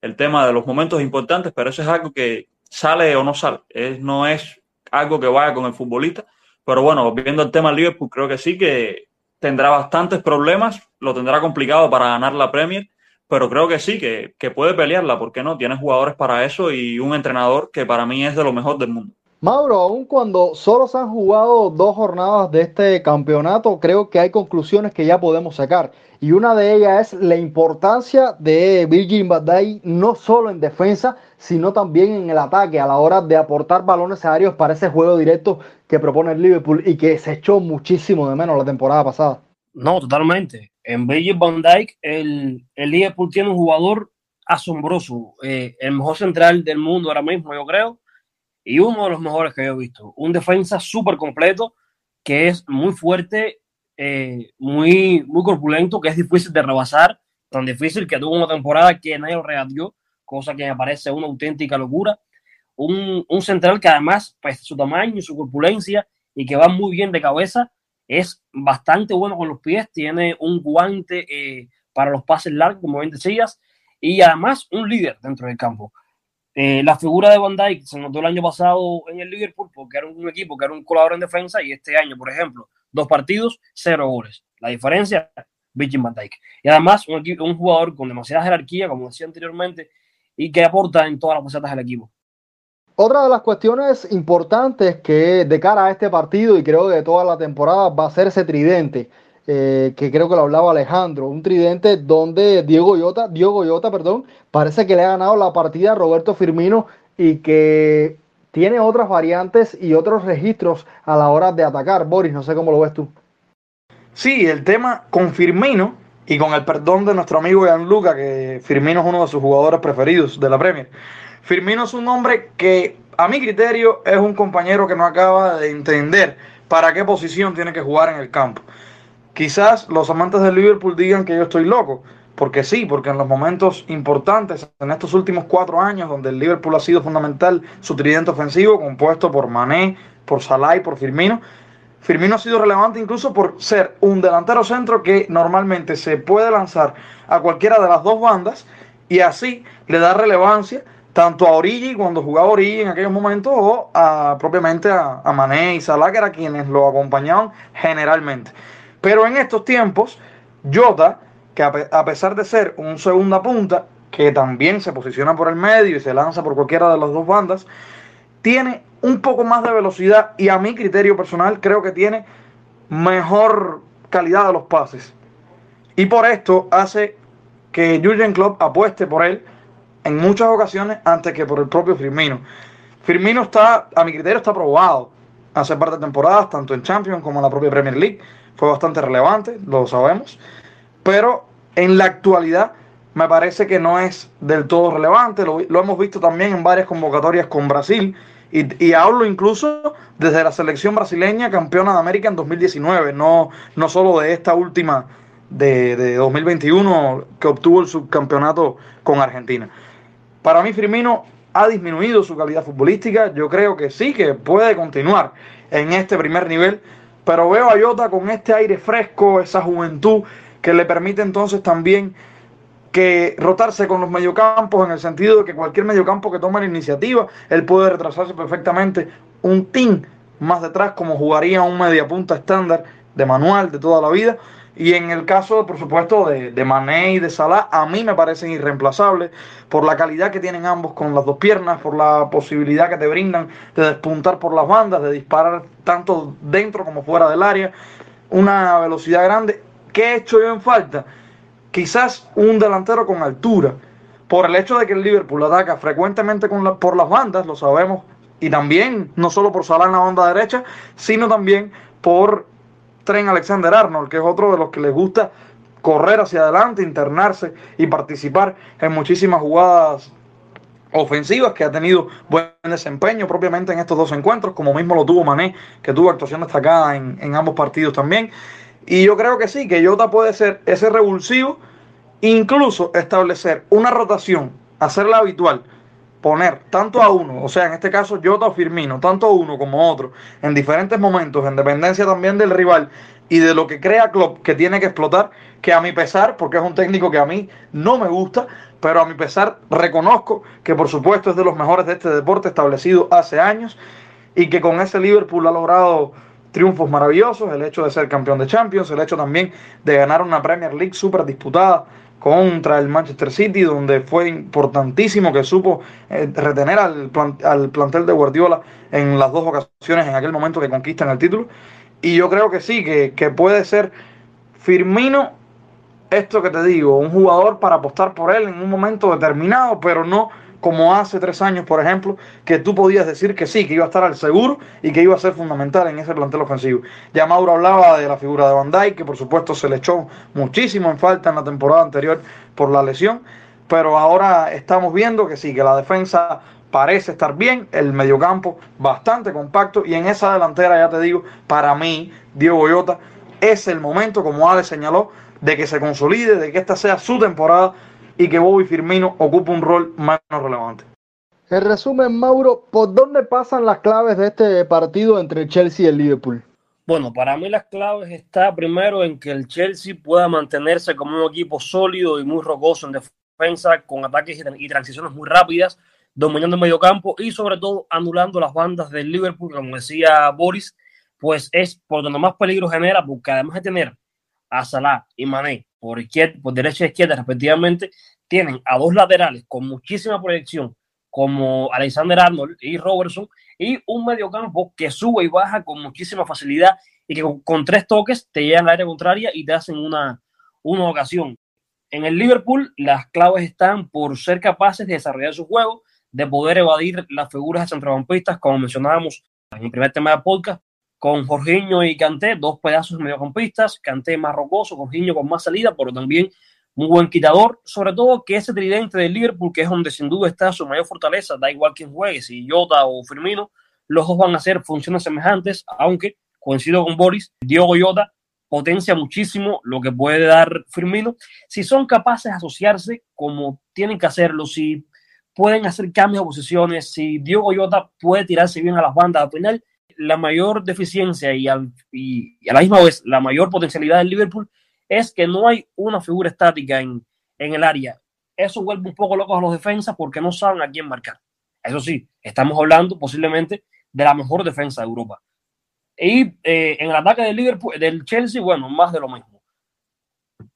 el tema de los momentos importantes, pero eso es algo que sale o no sale. Es, no es algo que vaya con el futbolista. Pero bueno, viendo el tema Liverpool, creo que sí que tendrá bastantes problemas, lo tendrá complicado para ganar la Premier pero creo que sí, que, que puede pelearla, ¿por qué no? Tiene jugadores para eso y un entrenador que para mí es de lo mejor del mundo. Mauro, aun cuando solo se han jugado dos jornadas de este campeonato, creo que hay conclusiones que ya podemos sacar. Y una de ellas es la importancia de Virgin Badai no solo en defensa, sino también en el ataque a la hora de aportar balones aéreos para ese juego directo que propone el Liverpool y que se echó muchísimo de menos la temporada pasada. No, totalmente. En Virgil van Dijk, el, el Liverpool tiene un jugador asombroso, eh, el mejor central del mundo ahora mismo, yo creo, y uno de los mejores que yo he visto. Un defensa súper completo, que es muy fuerte, eh, muy, muy corpulento, que es difícil de rebasar, tan difícil que tuvo una temporada que nadie lo regateó, cosa que me parece una auténtica locura. Un, un central que además, pues su tamaño y su corpulencia, y que va muy bien de cabeza, es bastante bueno con los pies, tiene un guante eh, para los pases largos, como bien decías, y además un líder dentro del campo. Eh, la figura de Van Dijk se notó el año pasado en el Liverpool porque era un equipo que era un colador en defensa y este año, por ejemplo, dos partidos, cero goles. La diferencia, Virgin Van Dijk. Y además un, equipo, un jugador con demasiada jerarquía, como decía anteriormente, y que aporta en todas las facetas del equipo. Otra de las cuestiones importantes que de cara a este partido y creo que de toda la temporada va a ser ese tridente, eh, que creo que lo hablaba Alejandro, un tridente donde Diego Goyota, Diego Goyota, perdón, parece que le ha ganado la partida a Roberto Firmino y que tiene otras variantes y otros registros a la hora de atacar. Boris, no sé cómo lo ves tú. Sí, el tema con Firmino y con el perdón de nuestro amigo Gianluca, que Firmino es uno de sus jugadores preferidos de la Premier Firmino es un hombre que a mi criterio es un compañero que no acaba de entender para qué posición tiene que jugar en el campo. Quizás los amantes del Liverpool digan que yo estoy loco, porque sí, porque en los momentos importantes, en estos últimos cuatro años, donde el Liverpool ha sido fundamental, su tridente ofensivo, compuesto por Mané, por Salah y por Firmino, Firmino ha sido relevante incluso por ser un delantero centro que normalmente se puede lanzar a cualquiera de las dos bandas y así le da relevancia tanto a Origi cuando jugaba Origi en aquellos momentos o a, propiamente a, a Mané y Salah, que eran quienes lo acompañaban generalmente. Pero en estos tiempos, Jota, que a, pesar de ser un segunda punta, que también se posiciona por el medio y se lanza por cualquiera de las dos bandas, tiene un poco más de velocidad y a mi criterio personal creo que tiene mejor calidad de los pases. Y por esto hace que Jurgen Klopp apueste por él en muchas ocasiones antes que por el propio Firmino. Firmino está, a mi criterio, está probado hace par de temporadas, tanto en Champions como en la propia Premier League. Fue bastante relevante, lo sabemos. Pero en la actualidad me parece que no es del todo relevante. Lo, hemos visto también en varias convocatorias con Brasil. Y, hablo incluso desde la selección brasileña campeona de América en 2019, no, no solo de esta última de 2021 que obtuvo el subcampeonato con Argentina. Para mí Firmino ha disminuido su calidad futbolística. Yo creo que sí, que puede continuar en este primer nivel. Pero veo a Jota con este aire fresco, esa juventud que le permite entonces también que rotarse con los mediocampos en el sentido de que cualquier mediocampo que tome la iniciativa, él puede retrasarse perfectamente un team más detrás como jugaría un mediapunta estándar de manual de toda la vida Y en el caso, por supuesto, de, de Mané y de Salah, a mí me parecen irreemplazables por la calidad que tienen ambos con las dos piernas, por la posibilidad que te brindan de despuntar por las bandas, de disparar tanto dentro como fuera del área, una velocidad grande. ¿Qué he hecho yo en falta? Quizás un delantero con altura, por el hecho de que el Liverpool ataca frecuentemente con la, por las bandas, lo sabemos, y también no solo por Salah en la banda derecha, sino también por Tren Alexander Arnold, que es otro de los que les gusta correr hacia adelante, internarse y participar en muchísimas jugadas ofensivas que ha tenido buen desempeño propiamente en estos dos encuentros, como mismo lo tuvo Mané, que tuvo actuación destacada en, en ambos partidos también. Y yo creo que sí, que Jota puede ser ese revulsivo, incluso establecer una rotación, hacerla habitual, poner tanto a uno, o sea, en este caso Jota o Firmino, tanto a uno como a otro, en diferentes momentos, en dependencia también del rival y de lo que crea Klopp que tiene que explotar, que a mi pesar, porque es un técnico que a mí no me gusta, pero a mi pesar reconozco que por supuesto es de los mejores de este deporte establecido hace años y que con ese Liverpool ha logrado triunfos maravillosos, el hecho de ser campeón de Champions, el hecho también de ganar una Premier League súper disputada contra el Manchester City, donde fue importantísimo que supo eh, retener al, plan, al, plantel de Guardiola en las dos ocasiones en aquel momento que conquistan el título. Y yo creo que sí, que, que puede ser Firmino, esto que te digo, un jugador para apostar por él en un momento determinado, pero no como hace tres años, por ejemplo, que tú podías decir que sí, que iba a estar al seguro y que iba a ser fundamental en ese plantel ofensivo. Ya Mauro hablaba de la figura de Van que por supuesto se le echó muchísimo en falta en la temporada anterior por la lesión, pero ahora estamos viendo que sí, que la defensa parece estar bien, el mediocampo bastante compacto y en esa delantera, ya te digo, para mí, Diego Goyota, es el momento, como Ale señaló, de que se consolide, de que esta sea su temporada y que Bobby Firmino ocupe un rol más relevante. En resumen, Mauro, ¿por dónde pasan las claves de este partido entre el Chelsea y el Liverpool? Bueno, para mí las claves está primero en que el Chelsea pueda mantenerse como un equipo sólido y muy rocoso en defensa, con ataques y transiciones muy rápidas, dominando el mediocampo y sobre todo anulando las bandas del Liverpool, como decía Boris, pues es por donde más peligro genera, porque además de tener a Salah y Mané por, izquierda, por derecha e izquierda respectivamente, tienen a dos laterales con muchísima proyección, como Alexander Arnold y Robertson, y un mediocampo que sube y baja con muchísima facilidad y que con, tres toques te llegan al área contraria y te hacen una, una ocasión. En el Liverpool, las claves están por ser capaces de desarrollar su juego, de poder evadir las figuras de centrocampistas, como mencionábamos en el primer tema del podcast, con Jorginho y Canté, dos pedazos mediocampistas, Canté más rocoso, Jorginho con más salida, pero también muy buen quitador, sobre todo que ese tridente del Liverpool, que es donde sin duda está su mayor fortaleza, da igual quién juegue, si Jota o Firmino, los dos van a hacer funciones semejantes, aunque coincido con Boris, Diogo Jota potencia muchísimo lo que puede dar Firmino, si son capaces de asociarse como tienen que hacerlo, si pueden hacer cambios de posiciones, si Diogo Jota puede tirarse bien a las bandas al final, la mayor deficiencia y, al, y, y, a la misma vez la mayor potencialidad del Liverpool es que no hay una figura estática en, en el área. Eso vuelve un poco locos a los defensas porque no saben a quién marcar. Eso sí, estamos hablando posiblemente de la mejor defensa de Europa. Y eh, en el ataque del Liverpool, del Chelsea, bueno, más de lo mismo.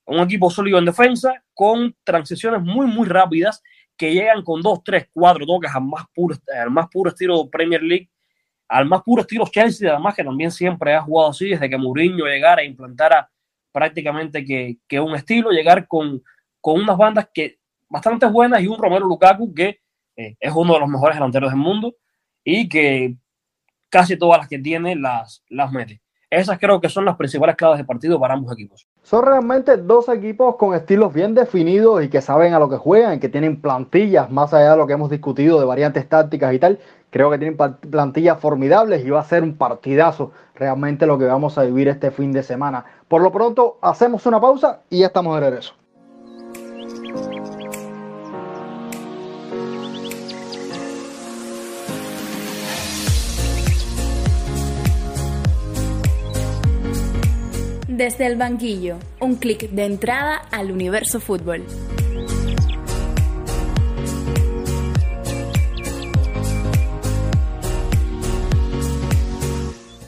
Un equipo sólido en defensa, con transiciones muy, muy rápidas, que llegan con dos, tres, cuatro toques al más puro, al más puro estilo Premier League al más puro estilo Chelsea, además que también siempre ha jugado así, desde que Mourinho llegara e implantara prácticamente que, un estilo, llegar con, con, unas bandas que bastante buenas y un Romero Lukaku que eh, es uno de los mejores delanteros del mundo y que casi todas las que tiene las, las mete. Esas creo que son las principales claves de partido para ambos equipos. Son realmente dos equipos con estilos bien definidos y que saben a lo que juegan, que tienen plantillas más allá de lo que hemos discutido de variantes tácticas y tal. Creo que tienen plantillas formidables y va a ser un partidazo realmente lo que vamos a vivir este fin de semana. Por lo pronto, hacemos una pausa y ya estamos de regreso. Desde el banquillo, un clic de entrada al universo fútbol.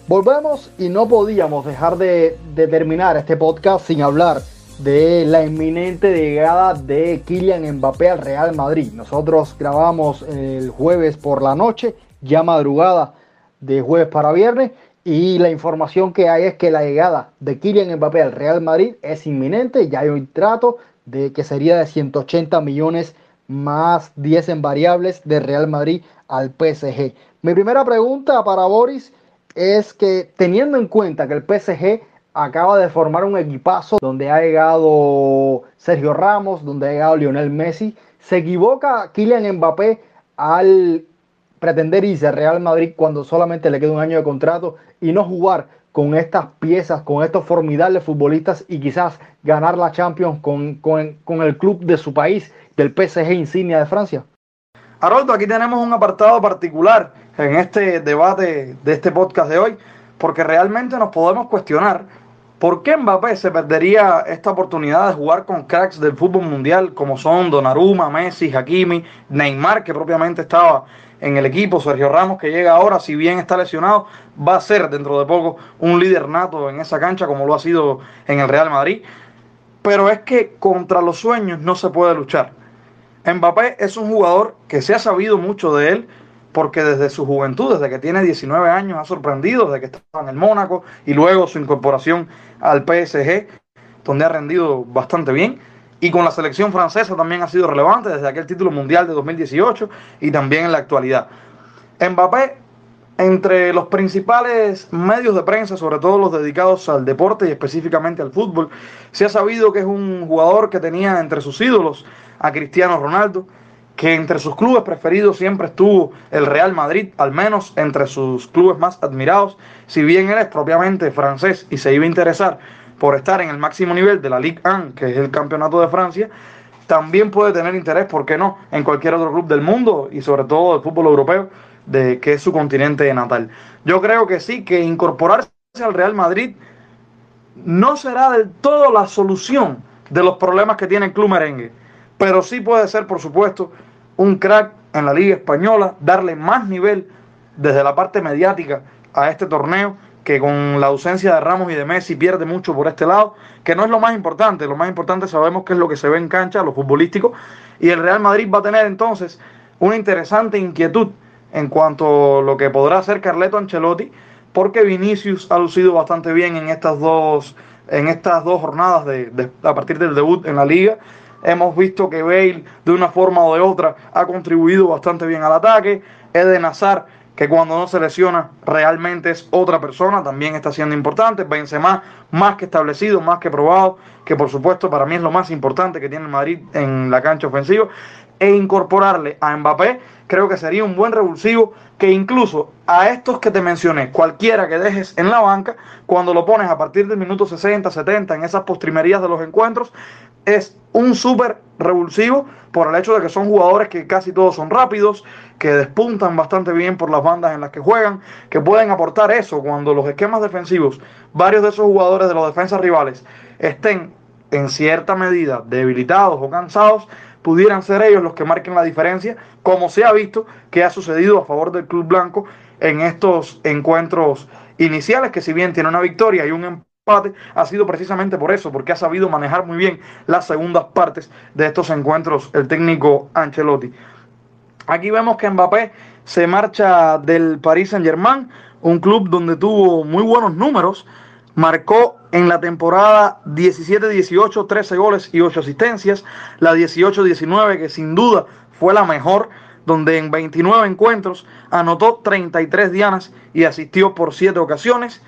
Volvemos y no podíamos dejar de, terminar este podcast sin hablar de la inminente llegada de Kylian Mbappé al Real Madrid. Nosotros grabamos el jueves por la noche, ya madrugada de jueves para viernes, y la información que hay es que la llegada de Kylian Mbappé al Real Madrid es inminente, ya hay un trato de que sería de 180 millones más 10 en variables de Real Madrid al PSG. Mi primera pregunta para Boris es que teniendo en cuenta que el PSG acaba de formar un equipazo donde ha llegado Sergio Ramos, donde ha llegado Lionel Messi, ¿se equivoca Kylian Mbappé al pretender irse al Real Madrid cuando solamente le queda un año de contrato y no jugar con estas piezas, con estos formidables futbolistas y quizás ganar la Champions con, con, con el club de su país, del PSG insignia de Francia? Haroldo, aquí tenemos un apartado particular en este debate de este podcast de hoy, porque realmente nos podemos cuestionar por qué Mbappé se perdería esta oportunidad de jugar con cracks del fútbol mundial como son Donnarumma, Messi, Hakimi, Neymar, que propiamente estaba en el equipo, Sergio Ramos, que llega ahora, si bien está lesionado, va a ser dentro de poco un líder nato en esa cancha como lo ha sido en el Real Madrid. Pero es que contra los sueños no se puede luchar. Mbappé es un jugador que se ha sabido mucho de él porque desde su juventud, desde que tiene 19 años, ha sorprendido, desde que estaba en el Mónaco y luego su incorporación al PSG, donde ha rendido bastante bien. Y con la selección francesa también ha sido relevante desde aquel título mundial de 2018 y también en la actualidad. Mbappé, entre los principales medios de prensa, sobre todo los dedicados al deporte y específicamente al fútbol, se ha sabido que es un jugador que tenía entre sus ídolos a Cristiano Ronaldo, que entre sus clubes preferidos siempre estuvo el Real Madrid, al menos entre sus clubes más admirados, si bien él es propiamente francés y se iba a interesar por estar en el máximo nivel de la Ligue 1, que es el campeonato de Francia, también puede tener interés, ¿por qué no?, en cualquier otro club del mundo y sobre todo del fútbol europeo, de que es su continente natal. Yo creo que sí, que incorporarse al Real Madrid no será del todo la solución de los problemas que tiene el club merengue pero sí puede ser, por supuesto, un crack en la Liga Española, darle más nivel desde la parte mediática a este torneo, que con la ausencia de Ramos y de Messi pierde mucho por este lado, que no es lo más importante, lo más importante sabemos que es lo que se ve en cancha, lo futbolístico, y el Real Madrid va a tener entonces una interesante inquietud en cuanto a lo que podrá hacer Carleto Ancelotti, porque Vinicius ha lucido bastante bien en estas dos, en estas dos jornadas de, a partir del debut en la liga Hemos visto que Bale, de una forma o de otra, ha contribuido bastante bien al ataque. Eden Hazard, que cuando no se lesiona, realmente es otra persona, también está siendo importante. Benzema, más que establecido, más que probado, que por supuesto para mí es lo más importante que tiene el Madrid en la cancha ofensiva. E incorporarle a Mbappé, creo que sería un buen revulsivo que incluso a estos que te mencioné, cualquiera que dejes en la banca, cuando lo pones a partir del minuto 60, 70 en esas postrimerías de los encuentros, es un súper revulsivo por el hecho de que son jugadores que casi todos son rápidos, que despuntan bastante bien por las bandas en las que juegan, que pueden aportar eso cuando los esquemas defensivos, varios de esos jugadores de los defensas rivales estén en cierta medida debilitados o cansados, pudieran ser ellos los que marquen la diferencia, como se ha visto que ha sucedido a favor del Club Blanco en estos encuentros iniciales, que si bien tiene una victoria y un empate, ha sido precisamente por eso, porque ha sabido manejar muy bien las segundas partes de estos encuentros el técnico Ancelotti. Aquí vemos que Mbappé se marcha del Paris Saint Germain, un club donde tuvo muy buenos números, marcó en la temporada 17-18 13 goles y 8 asistencias, la 18-19 que sin duda fue la mejor, donde en 29 encuentros anotó 33 dianas y asistió por 7 ocasiones,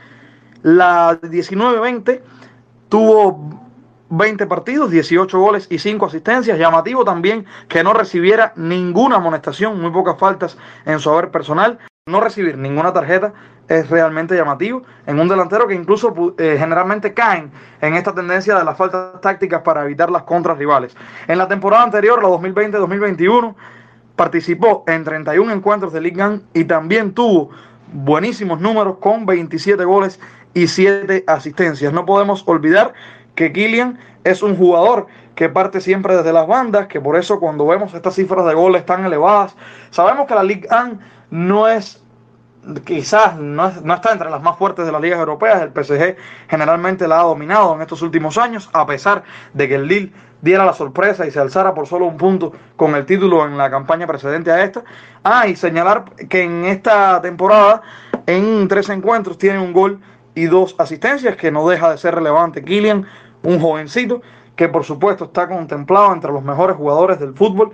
la 19-20 tuvo 20 partidos, 18 goles y 5 asistencias. Llamativo también que no recibiera ninguna amonestación, muy pocas faltas en su haber personal. No recibir ninguna tarjeta es realmente llamativo en un delantero que incluso eh, generalmente caen en esta tendencia de las faltas tácticas para evitar las contras rivales. En la temporada anterior, la 2020-2021, participó en 31 encuentros de Ligue 1 y también tuvo buenísimos números con 27 goles y 7 asistencias. No podemos olvidar que Kylian es un jugador que parte siempre desde las bandas, que por eso cuando vemos estas cifras de goles tan elevadas, sabemos que la Ligue 1 no es quizás no, no, está entre las más fuertes de las ligas europeas. El PSG generalmente la ha dominado en estos últimos años, a pesar de que el Lille diera la sorpresa y se alzara por solo un punto con el título en la campaña precedente a esta. Ah, y señalar que en esta temporada, en tres encuentros, tiene un gol y dos asistencias, que no deja de ser relevante. Kylian, un jovencito que por supuesto está contemplado entre los mejores jugadores del fútbol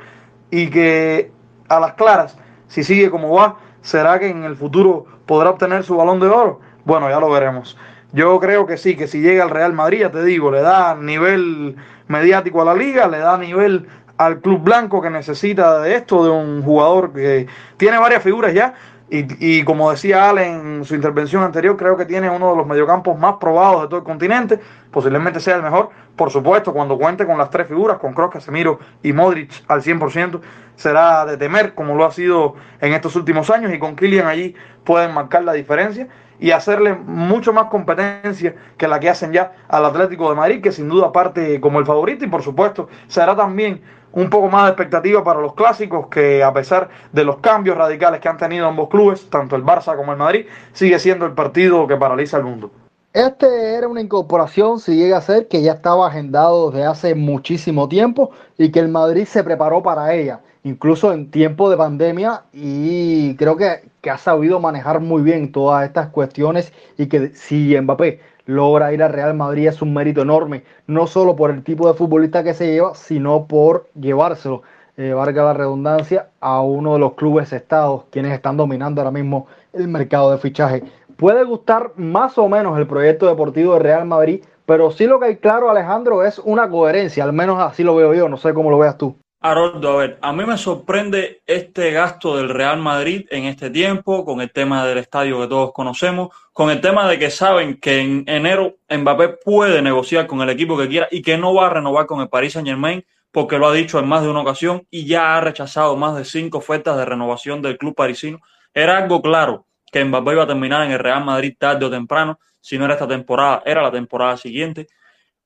y que a las claras, si sigue como va, ¿será que en el futuro podrá obtener su balón de oro? Bueno, ya lo veremos. Yo creo que sí, que si llega al Real Madrid, ya te digo, le da nivel mediático a la liga, le da nivel al club blanco que necesita de esto, de un jugador que tiene varias figuras ya. Y, como decía Ale en su intervención anterior, creo que tiene uno de los mediocampos más probados de todo el continente. Posiblemente sea el mejor. Por supuesto, cuando cuente con las tres figuras, con Kroos, Casemiro y Modric al 100%, será de temer, como lo ha sido en estos últimos años. Y con Kylian allí pueden marcar la diferencia y hacerle mucho más competencia que la que hacen ya al Atlético de Madrid, que sin duda parte como el favorito y por supuesto será también un poco más de expectativa para los clásicos, que a pesar de los cambios radicales que han tenido ambos clubes, tanto el Barça como el Madrid, sigue siendo el partido que paraliza el mundo. Este era una incorporación, si llega a ser, que ya estaba agendado desde hace muchísimo tiempo y que el Madrid se preparó para ella, incluso en tiempo de pandemia, y creo que, que ha sabido manejar muy bien todas estas cuestiones y que si Mbappé logra ir al Real Madrid es un mérito enorme, no solo por el tipo de futbolista que se lleva, sino por llevárselo, eh, la redundancia, a uno de los clubes estados, quienes están dominando ahora mismo el mercado de fichaje. Puede gustar más o menos el proyecto deportivo de Real Madrid, pero sí lo que hay claro, Alejandro, es una coherencia, al menos así lo veo yo, no sé cómo lo veas tú. Haroldo, a ver, a mí me sorprende este gasto del Real Madrid en este tiempo, con el tema del estadio que todos conocemos, con el tema de que saben que en enero Mbappé puede negociar con el equipo que quiera y que no va a renovar con el Paris Saint Germain, porque lo ha dicho en más de una ocasión y ya ha rechazado más de cinco ofertas de renovación del club parisino. Era algo claro que Mbappé iba a terminar en el Real Madrid tarde o temprano, si no era esta temporada, era la temporada siguiente.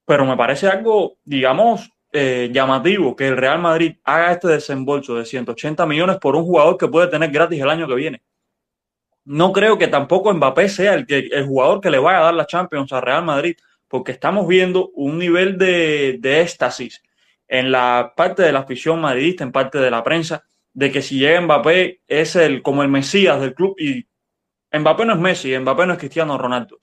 Pero me parece algo, digamos, eh, llamativo que el Real Madrid haga este desembolso de 180 millones por un jugador que puede tener gratis el año que viene. No creo que tampoco Mbappé sea el, que, el jugador que le vaya a dar la Champions al Real Madrid, porque estamos viendo un nivel de, de éxtasis en la parte de la afición madridista, en parte de la prensa, de que si llega Mbappé es el como el Mesías del club y Mbappé no es Messi, Mbappé no es Cristiano Ronaldo.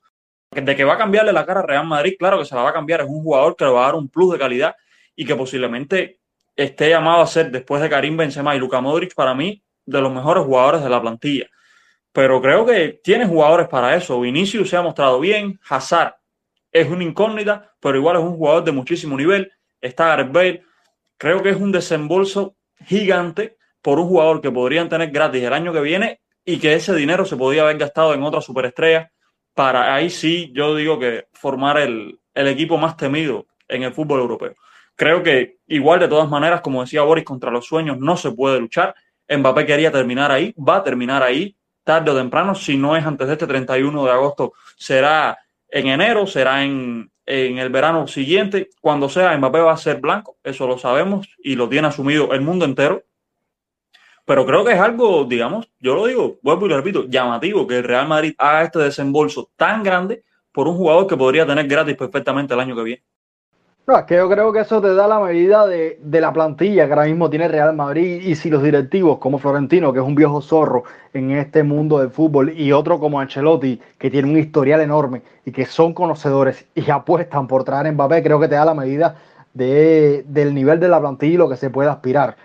De que va a cambiarle la cara a Real Madrid, claro que se la va a cambiar, es un jugador que le va a dar un plus de calidad y que posiblemente esté llamado a ser, después de Karim Benzema y Luka Modric, para mí, de los mejores jugadores de la plantilla. Pero creo que tiene jugadores para eso. Vinicius se ha mostrado bien, Hazard es una incógnita, pero igual es un jugador de muchísimo nivel. Está Gareth Bale. Creo que es un desembolso gigante por un jugador que podrían tener gratis el año que viene y que ese dinero se podría haber gastado en otra superestrella para ahí sí yo digo que formar el, el equipo más temido en el fútbol europeo. Creo que igual de todas maneras, como decía Boris, contra los sueños no se puede luchar. Mbappé quería terminar ahí, va a terminar ahí tarde o temprano, si no es antes de este 31 de agosto, será en enero, será en, en el verano siguiente, cuando sea, Mbappé va a ser blanco, eso lo sabemos y lo tiene asumido el mundo entero. Pero creo que es algo, digamos, yo lo digo, vuelvo y lo repito, llamativo que el Real Madrid haga este desembolso tan grande por un jugador que podría tener gratis perfectamente el año que viene. No, es que yo creo que eso te da la medida de, de, la plantilla que ahora mismo tiene Real Madrid y si los directivos como Florentino, que es un viejo zorro en este mundo del fútbol, y otro como Ancelotti, que tiene un historial enorme y que son conocedores y apuestan por traer a Mbappé, creo que te da la medida de, del nivel de la plantilla y lo que se puede aspirar.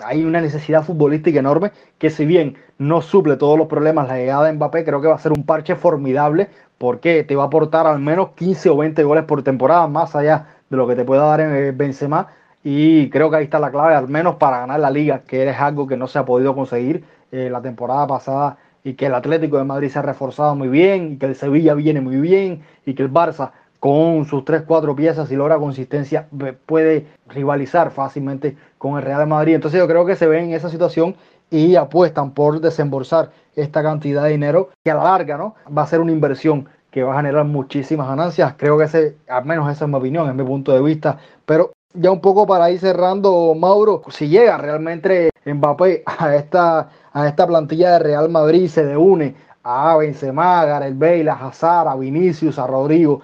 Hay una necesidad futbolística enorme que si bien no suple todos los problemas la llegada de Mbappé, creo que va a ser un parche formidable porque te va a aportar al menos 15 o 20 goles por temporada, más allá de lo que te pueda dar en Benzema y creo que ahí está la clave, al menos para ganar la liga, que es algo que no se ha podido conseguir eh, la temporada pasada y que el Atlético de Madrid se ha reforzado muy bien y que el Sevilla viene muy bien y que el Barça con sus 3-4 piezas y logra consistencia puede rivalizar fácilmente con el Real Madrid. Entonces yo creo que se ven en esa situación y apuestan por desembolsar esta cantidad de dinero que a la larga ¿no? va a ser una inversión que va a generar muchísimas ganancias. Creo que ese, al menos esa es mi opinión, es mi punto de vista. Pero ya un poco para ir cerrando, Mauro, si llega realmente Mbappé a esta, a esta plantilla de Real Madrid se une a Benzema, a Gareth Bale, a Hazard, a Vinicius, a Rodrigo.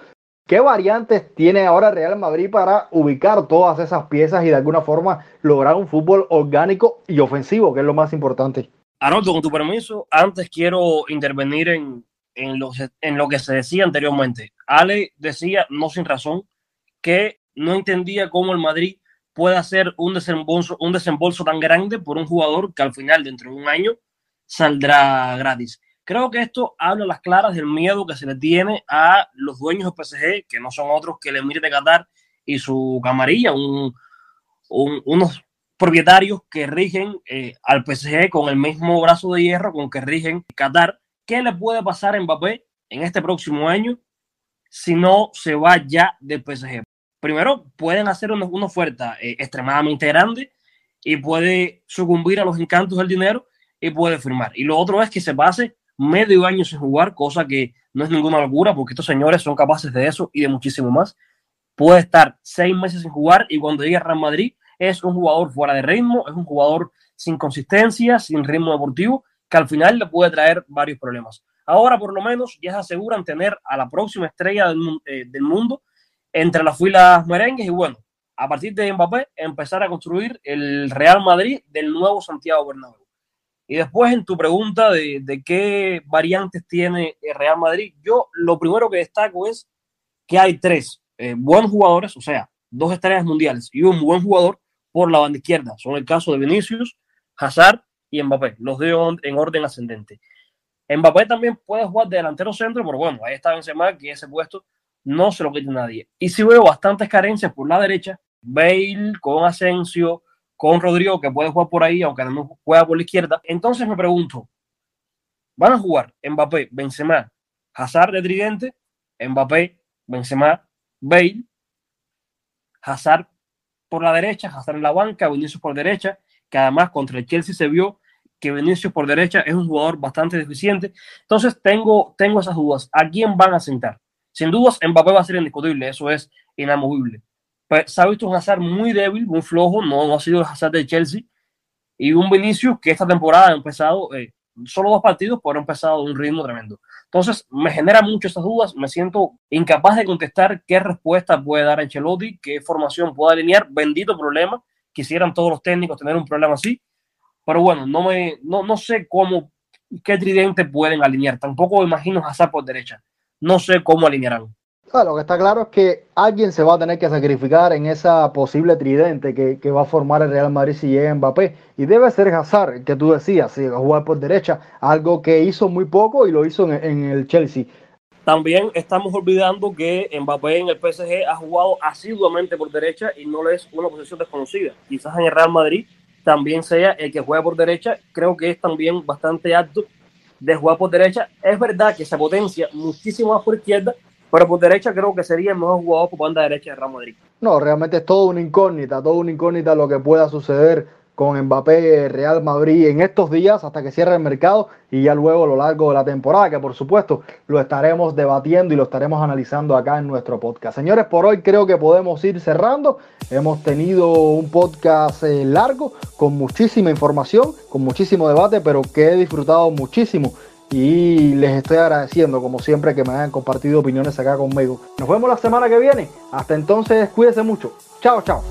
¿Qué variantes tiene ahora Real Madrid para ubicar todas esas piezas y de alguna forma lograr un fútbol orgánico y ofensivo, que es lo más importante? Arnoldo, con tu permiso, antes quiero intervenir en, en, lo, en lo que se decía anteriormente. Ale decía, no sin razón, que no entendía cómo el Madrid puede hacer un desembolso, un desembolso tan grande por un jugador que al final, dentro de un año, saldrá gratis. Creo que esto habla a las claras del miedo que se le tiene a los dueños del PSG, que no son otros que el Emir de Qatar y su camarilla, un, unos propietarios que rigen eh, al PSG con el mismo brazo de hierro con que rigen Qatar. ¿Qué le puede pasar a Mbappé en este próximo año si no se va ya del PSG? Primero, pueden hacer una, oferta eh, extremadamente grande y puede sucumbir a los encantos del dinero y puede firmar. Y lo otro es que se pase medio año sin jugar, cosa que no es ninguna locura porque estos señores son capaces de eso y de muchísimo más. Puede estar seis meses sin jugar y cuando llegue a Real Madrid es un jugador fuera de ritmo, es un jugador sin consistencia, sin ritmo deportivo, que al final le puede traer varios problemas. Ahora por lo menos ya se aseguran tener a la próxima estrella del, eh, del mundo entre las filas merengues y bueno, a partir de Mbappé empezar a construir el Real Madrid del nuevo Santiago Bernabéu. Y después en tu pregunta de, de, qué variantes tiene el Real Madrid, yo lo primero que destaco es que hay tres eh, buenos jugadores, o sea, dos estrellas mundiales y un buen jugador por la banda izquierda. Son el caso de Vinicius, Hazard y Mbappé, los dos en orden ascendente. Mbappé también puede jugar de delantero centro, pero bueno, ahí está Benzema, que ese puesto no se lo quita nadie. Y si veo bastantes carencias por la derecha, Bale con Asensio, con Rodrigo, que puede jugar por ahí, aunque no juega por la izquierda. Entonces me pregunto, ¿van a jugar Mbappé, Benzema, Hazard de tridente, Mbappé, Benzema, Bale, Hazard por la derecha, Hazard en la banca, Vinicius por derecha, que además contra el Chelsea se vio que Vinicius por derecha es un jugador bastante deficiente. Entonces tengo, tengo esas dudas. ¿A quién van a sentar? Sin dudas, Mbappé va a ser indiscutible, eso es inamovible. Pues, se ha visto un Hazard muy débil, muy flojo, no, no ha sido el Hazard de Chelsea. Y un Vinicius que esta temporada ha empezado, eh, solo dos partidos, pero ha empezado un ritmo tremendo. Entonces, me genera mucho esas dudas, me siento incapaz de contestar qué respuesta puede dar Ancelotti, qué formación puede alinear. Bendito problema, quisieran todos los técnicos tener un problema así. Pero bueno, no, me, no, no sé cómo, qué tridente pueden alinear. Tampoco imagino Hazard por derecha. No sé cómo alinearán lo que está claro es que alguien se va a tener que sacrificar en esa posible tridente que, va a formar el Real Madrid si llega Mbappé. Y debe ser Hazard, que tú decías, si a jugar por derecha, algo que hizo muy poco y lo hizo en, el Chelsea. También estamos olvidando que Mbappé en el PSG ha jugado asiduamente por derecha y no le es una posición desconocida. Quizás en el Real Madrid también sea el que juega por derecha. Creo que es también bastante alto de jugar por derecha. Es verdad que se potencia muchísimo más por izquierda, pero por derecha creo que sería el mejor jugador por banda derecha de Real Madrid. No, realmente es todo una incógnita, todo una incógnita lo que pueda suceder con Mbappé, Real Madrid en estos días hasta que cierre el mercado y ya luego a lo largo de la temporada, que por supuesto lo estaremos debatiendo y lo estaremos analizando acá en nuestro podcast. Señores, por hoy creo que podemos ir cerrando. Hemos tenido un podcast eh, largo con muchísima información, con muchísimo debate, pero que he disfrutado muchísimo y les estoy agradeciendo como siempre que me hayan compartido opiniones acá conmigo. Nos vemos la semana que viene. Hasta entonces, cuídense mucho. Chao, chao.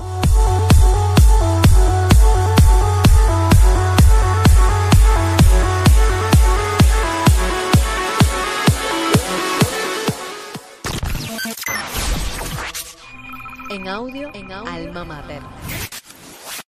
En audio, en Alma Mater.